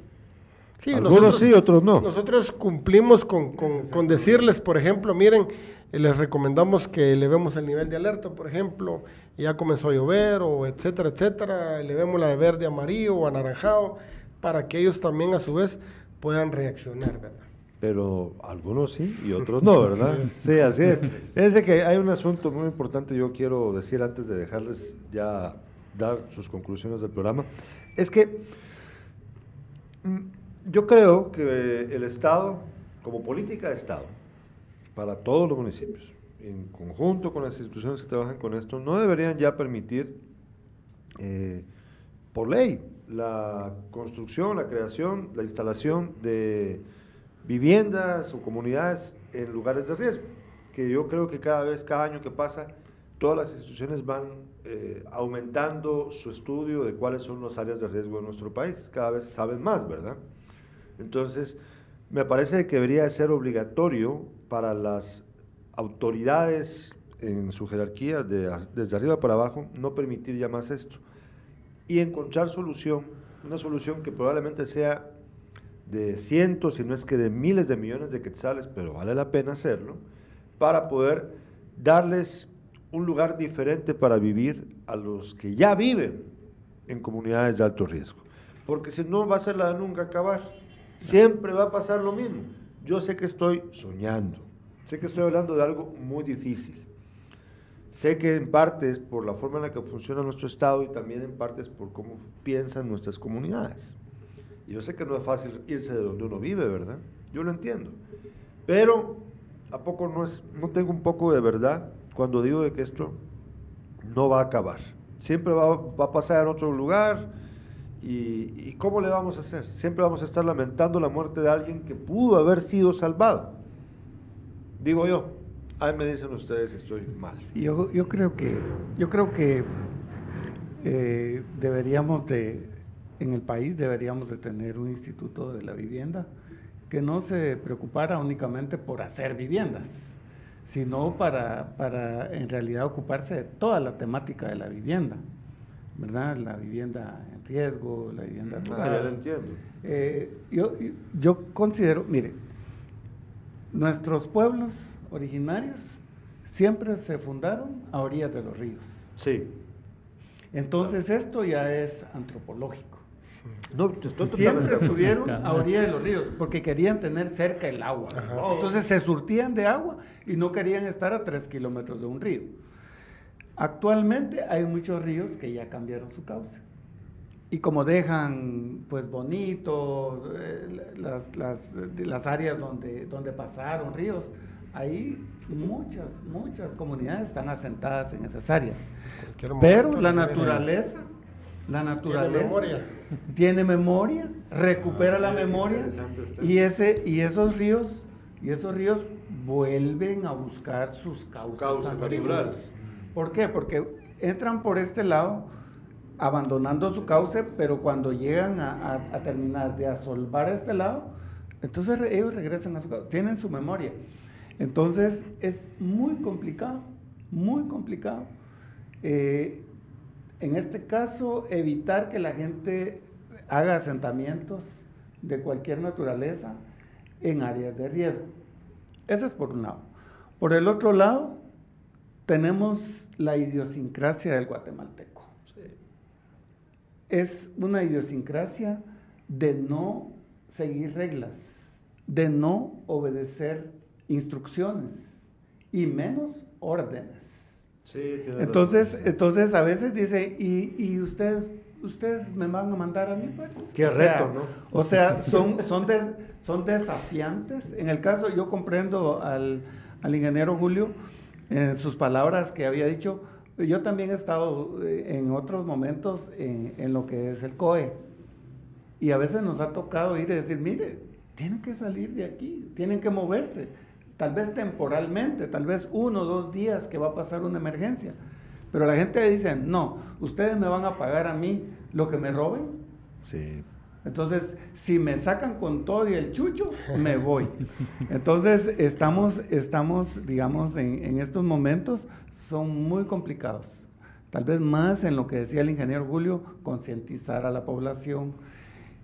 Sí, Algunos sí, otros no. Nosotros cumplimos con, con, decirles, por ejemplo, miren, les recomendamos que elevemos el nivel de alerta, por ejemplo, ya comenzó a llover, o etcétera, etcétera, elevemos la de verde, amarillo o anaranjado, para que ellos también a su vez puedan reaccionar, ¿verdad? pero algunos sí y otros no, ¿verdad? Sí, así es. Fíjense que hay un asunto muy importante, yo quiero decir antes de dejarles ya dar sus conclusiones del programa, es que mm, yo creo que el Estado, como política de Estado, para todos los municipios, en conjunto con las instituciones que trabajan con esto, no deberían ya permitir, eh, por ley, la construcción, la creación, la instalación de viviendas o comunidades en lugares de riesgo, que yo creo que cada vez, cada año que pasa, todas las instituciones van eh, aumentando su estudio de cuáles son las áreas de riesgo en nuestro país, cada vez saben más, ¿verdad? Entonces, me parece que debería ser obligatorio para las autoridades en su jerarquía, de, desde arriba para abajo, no permitir ya más esto. Y encontrar solución, una solución que probablemente sea de cientos, si no es que de miles de millones de quetzales, pero vale la pena hacerlo, para poder darles un lugar diferente para vivir a los que ya viven en comunidades de alto riesgo. Porque si no va a ser la de nunca acabar. Siempre va a pasar lo mismo. Yo sé que estoy soñando, sé que estoy hablando de algo muy difícil. Sé que en parte es por la forma en la que funciona nuestro Estado y también en parte es por cómo piensan nuestras comunidades. Yo sé que no es fácil irse de donde uno vive, ¿verdad? Yo lo entiendo. Pero, ¿a poco no, es, no tengo un poco de verdad cuando digo de que esto no va a acabar? Siempre va, a pasar en otro lugar. Y, ¿Y cómo le vamos a hacer? Siempre vamos a estar lamentando la muerte de alguien que pudo haber sido salvado. Digo yo. Ahí me dicen ustedes, estoy mal. Yo, yo creo que, yo creo que eh, deberíamos de en el país deberíamos de tener un instituto de la vivienda que no se preocupara únicamente por hacer viviendas, sino para, para en realidad ocuparse de toda la temática de la vivienda, ¿verdad? La vivienda en riesgo, la vivienda ah, ya lo entiendo. Eh, yo, yo considero, mire, nuestros pueblos originarios siempre se fundaron a orillas de los ríos. Sí. Entonces esto ya es antropológico. No, Siempre estuvieron a orilla de los ríos porque querían tener cerca el agua. Entonces se surtían de agua y no querían estar a tres kilómetros de un río. Actualmente hay muchos ríos que ya cambiaron su cauce. Y como dejan pues bonitos eh, las, las, las, áreas donde, donde pasaron ríos, ahí muchas, muchas comunidades están asentadas en esas áreas. Pero la naturaleza la naturaleza tiene memoria, recupera la ah, memoria y ese y esos ríos y esos ríos vuelven a buscar sus causas, naturales. ¿Por qué? Porque entran por este lado abandonando su cauce, pero cuando llegan a, terminar de asolvar este lado, entonces ellos regresan a su cauce, tienen su memoria. Entonces es muy complicado, muy complicado. Eh, en este caso, evitar que la gente haga asentamientos de cualquier naturaleza en áreas de riesgo. Ese es por un lado. Por el otro lado, tenemos la idiosincrasia del guatemalteco. Es una idiosincrasia de no seguir reglas, de no obedecer instrucciones y menos órdenes entonces, entonces a veces dice, ¿y, y usted, ustedes me van a mandar a mí? Pues. Qué reto, ¿no? O sea, son, son, son desafiantes. En el caso, yo comprendo al, al ingeniero Julio, en sus palabras que había dicho, yo también he estado eh, en otros momentos en, en, lo que es el COE. Y a veces nos ha tocado ir y decir, mire, tienen que salir de aquí, tienen que moverse. Tal vez temporalmente, tal vez uno o dos días que va a pasar una emergencia. Pero la gente dice, no, ustedes me van a pagar a mí lo que me roben. Sí. Entonces, si me sacan con todo y el chucho, me voy. Entonces, estamos, estamos digamos, en, en estos momentos son muy complicados. Tal vez más en lo que decía el ingeniero Julio, concientizar a la población.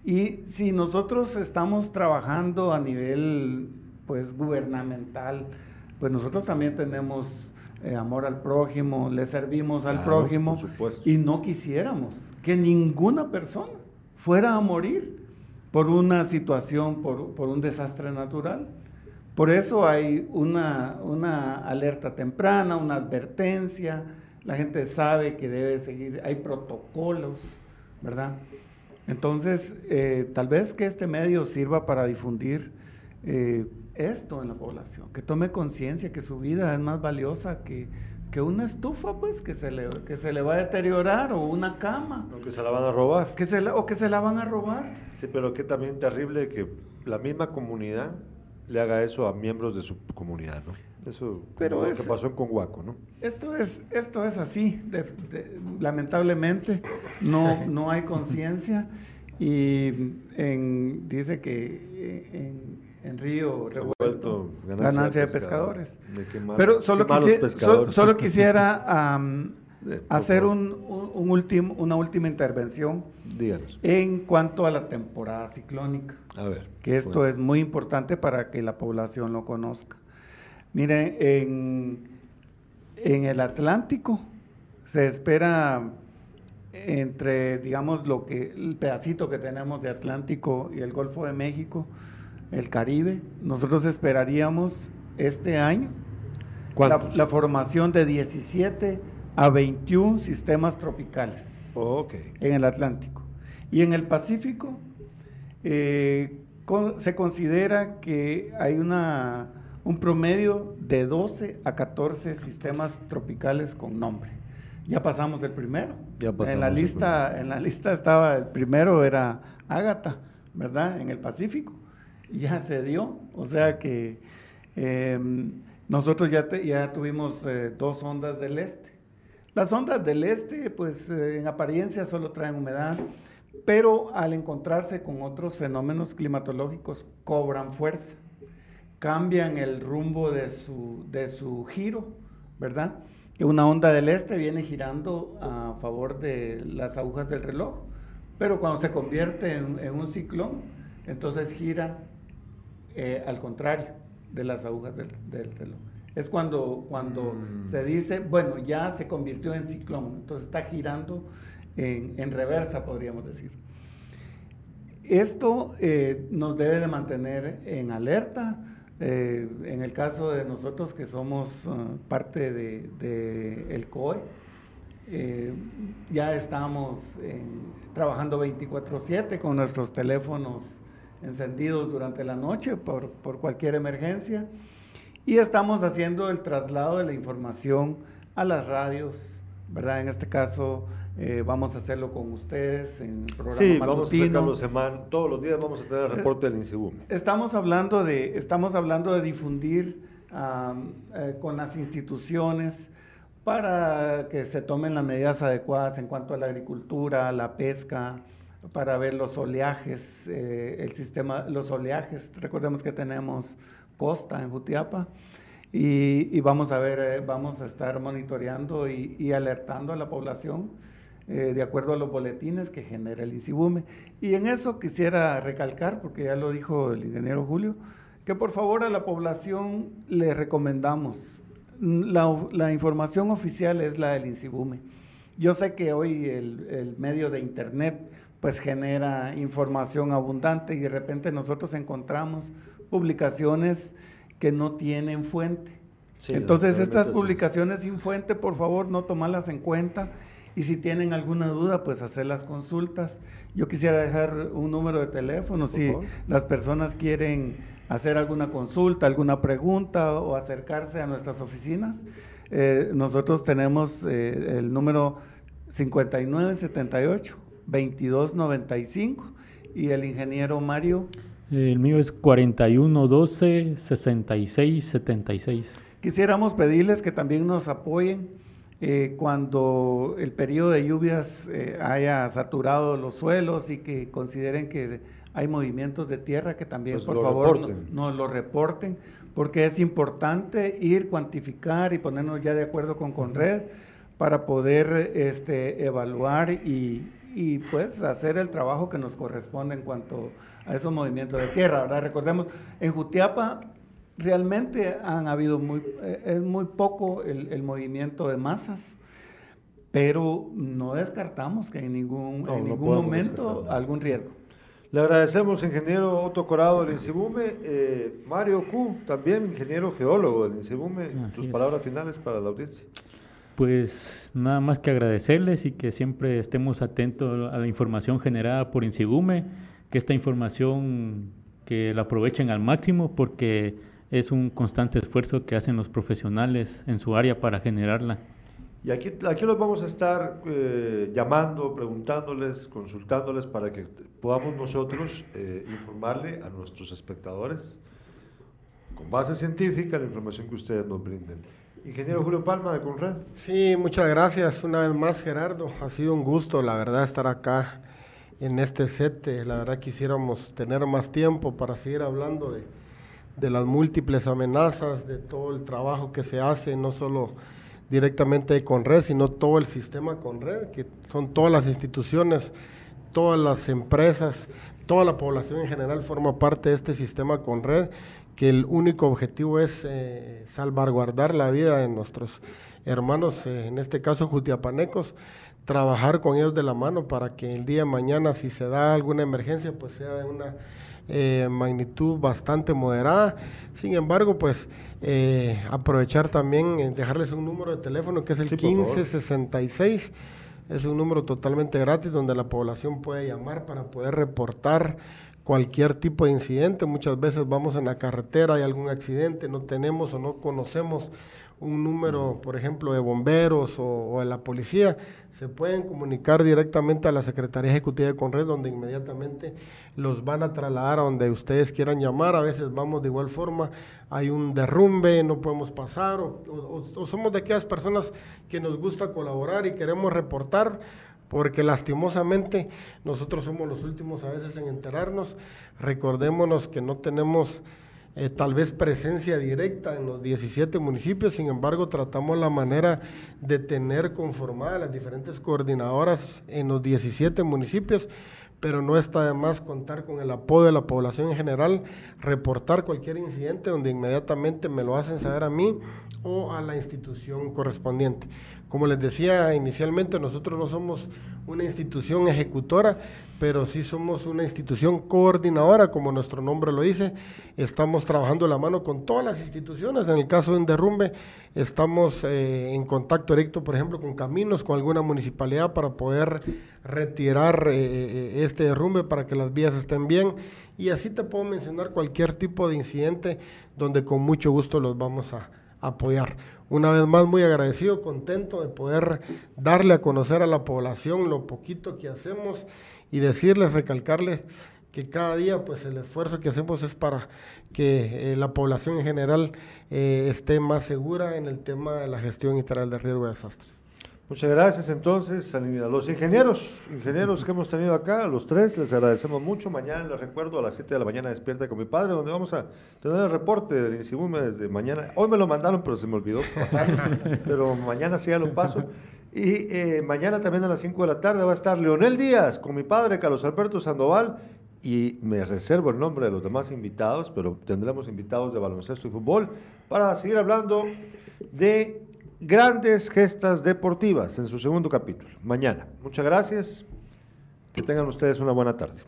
Y si nosotros estamos trabajando a nivel pues gubernamental, pues nosotros también tenemos eh, amor al prójimo, le servimos al prójimo y no quisiéramos que ninguna persona fuera a morir por una situación, por, por un desastre natural. Por eso hay una, una, alerta temprana, una advertencia, la gente sabe que debe seguir, hay protocolos, ¿verdad? Entonces, eh, tal vez que este medio sirva para difundir eh, esto en la población, que tome conciencia que su vida es más valiosa que, que una estufa, pues, que se, le, que se le va a deteriorar, o una cama. O que se la van a robar. Que se o que se la van a robar. Sí, pero que también terrible que la misma comunidad le haga eso a miembros de su comunidad, ¿no? Eso Pero lo que pasó en Conhuaco, ¿no? Esto es, esto es así, lamentablemente no, no hay conciencia y dice que en, en Río Revuelto, ganancia, de pescadores. Pero solo, solo quisiera hacer un, un, último, una última intervención Díganos. en cuanto a la temporada ciclónica. A ver. Que esto es muy importante para que la población lo conozca. Miren, en, en el Atlántico se espera entre, digamos, lo que el pedacito que tenemos de Atlántico y el Golfo de México, el Caribe, nosotros esperaríamos este año la, la, formación de 17 a 21 sistemas tropicales en el Atlántico. Y en el Pacífico eh, se considera que hay una, un promedio de 12 a 14 sistemas tropicales con nombre. Ya pasamos el primero. en, la lista, en la lista estaba, el primero era Ágata, ¿verdad? En el Pacífico. Ya se dio. O sea que em, nosotros ya, ya tuvimos eh, dos ondas del este. Las ondas del este, pues eh, en apariencia solo traen humedad, pero al encontrarse con otros fenómenos climatológicos cobran fuerza, cambian el rumbo de su, de su giro, ¿verdad? Una onda del este viene girando a favor de las agujas del reloj, pero cuando se convierte en, un ciclón, entonces gira eh, al contrario de las agujas del, del reloj. Es cuando, cuando mm. se dice, bueno, ya se convirtió en ciclón, entonces está girando en, reversa, podríamos decir. Esto eh, nos debe de mantener en alerta. Eh, en el caso de nosotros que somos uh, parte del de, el COE, eh, ya estamos trabajando 24/7 con nuestros teléfonos encendidos durante la noche por, por cualquier emergencia y estamos haciendo el traslado de la información a las radios, ¿verdad? En este caso eh, vamos a hacerlo con ustedes en el programa sí, vamos a semana, todos los días vamos a tener el eh, reporte del INSIBUM. Estamos hablando de, estamos hablando de difundir eh, con las instituciones para que se tomen las medidas adecuadas en cuanto a la agricultura, la pesca, para ver los oleajes, el sistema, los oleajes, recordemos que tenemos costa en Jutiapa. Y, vamos a ver, eh, vamos a estar monitoreando y, alertando a la población eh, de acuerdo a los boletines que genera el INSIBUME. Y en eso quisiera recalcar, porque ya lo dijo el ingeniero Julio, que por favor a la población le recomendamos, la, información oficial es la del INSIBUME. Yo sé que hoy el medio de internet pues genera información abundante y de repente nosotros encontramos publicaciones que no tienen fuente. Entonces, estas publicaciones sin fuente, por favor, no tomarlas en cuenta y si tienen alguna duda, pues hacer las consultas. Yo quisiera dejar un número de teléfono si las personas quieren hacer alguna consulta, alguna pregunta o acercarse a nuestras oficinas. Eh, nosotros tenemos eh, el número 5978-2295 y el ingeniero Mario. El mío es 4112-6676. Quisiéramos pedirles que también nos apoyen eh, cuando el periodo de lluvias haya saturado los suelos y que consideren que hay movimientos de tierra que también pues por favor nos lo reporten porque es importante ir, cuantificar y ponernos ya de acuerdo con Conred para poder este, evaluar y, y, pues hacer el trabajo que nos corresponde en cuanto a esos movimientos de tierra. ¿verdad? Recordemos, en Jutiapa realmente han habido muy, eh, es muy poco el, el movimiento de masas, pero no descartamos que en ningún, en ningún momento algún riesgo. Le agradecemos, ingeniero Otto Corado del INSIBUME, eh, Mario Q, también ingeniero geólogo del INSIBUME, sus palabras finales para la audiencia. Pues nada más que agradecerles y que siempre estemos atentos a la información generada por INSIBUME, que esta información que la aprovechen al máximo porque es un constante esfuerzo que hacen los profesionales en su área para generarla. Y aquí, aquí los vamos a estar eh, llamando, preguntándoles, consultándoles para que podamos nosotros eh, informarle a nuestros espectadores con base científica la información que ustedes nos brinden. Ingeniero Julio Palma de Conred. Sí, muchas gracias una vez más Gerardo. Ha sido un gusto, la verdad, estar acá en este set. La verdad quisiéramos tener más tiempo para seguir hablando de, de las múltiples amenazas, de todo el trabajo que se hace, no solo directamente con red, sino todo el sistema con red, que son todas las instituciones, todas las empresas, toda la población en general forma parte de este sistema con red, que el único objetivo es eh, salvaguardar la vida de nuestros hermanos, eh, en este caso jutiapanecos, trabajar con ellos de la mano para que el día de mañana, si se da alguna emergencia, pues sea de una eh, magnitud bastante moderada. Sin embargo, pues aprovechar también, dejarles un número de teléfono que es el 1566. Es un número totalmente gratis donde la población puede llamar para poder reportar cualquier tipo de incidente. Muchas veces vamos en la carretera, hay algún accidente, no tenemos o no conocemos un número, por ejemplo, de bomberos o, de la policía, se pueden comunicar directamente a la Secretaría Ejecutiva de Conred, donde inmediatamente los van a trasladar a donde ustedes quieran llamar. A veces vamos de igual forma, hay un derrumbe, no podemos pasar, o, o somos de aquellas personas que nos gusta colaborar y queremos reportar porque lastimosamente nosotros somos los últimos a veces en enterarnos. Recordémonos que no tenemos eh, tal vez presencia directa en los 17 municipios, sin embargo tratamos la manera de tener conformadas las diferentes coordinadoras en los 17 municipios, pero no está de más contar con el apoyo de la población en general, reportar cualquier incidente donde inmediatamente me lo hacen saber a mí o a la institución correspondiente. Como les decía inicialmente, nosotros no somos una institución ejecutora, pero sí somos una institución coordinadora, como nuestro nombre lo dice. Estamos trabajando la mano con todas las instituciones. En el caso de un derrumbe, estamos eh, en contacto directo, por ejemplo, con caminos, con alguna municipalidad para poder retirar eh, eh, este derrumbe para que las vías estén bien. Y así te puedo mencionar cualquier tipo de incidente donde con mucho gusto los vamos a apoyar. Una vez más, muy agradecido, contento de poder darle a conocer a la población lo poquito que hacemos y decirles, recalcarles que cada día pues el esfuerzo que hacemos es para que eh, la población en general eh, esté más segura en el tema de la gestión integral de riesgo de desastres. Muchas gracias entonces a los ingenieros, ingenieros que hemos tenido acá, a los tres, les agradecemos mucho. Mañana les recuerdo a las 7 de la mañana despierta con mi padre, donde vamos a tener el reporte del INSIBUME desde mañana. Hoy me lo mandaron, pero se me olvidó pasar, pero mañana sí ya lo paso. Y eh, mañana también a las 5 de la tarde va a estar Leonel Díaz con mi padre, Carlos Alberto Sandoval, y me reservo el nombre de los demás invitados, pero tendremos invitados de baloncesto y fútbol para seguir hablando de grandes gestas deportivas en su segundo capítulo, mañana. Muchas gracias. Que tengan ustedes una buena tarde.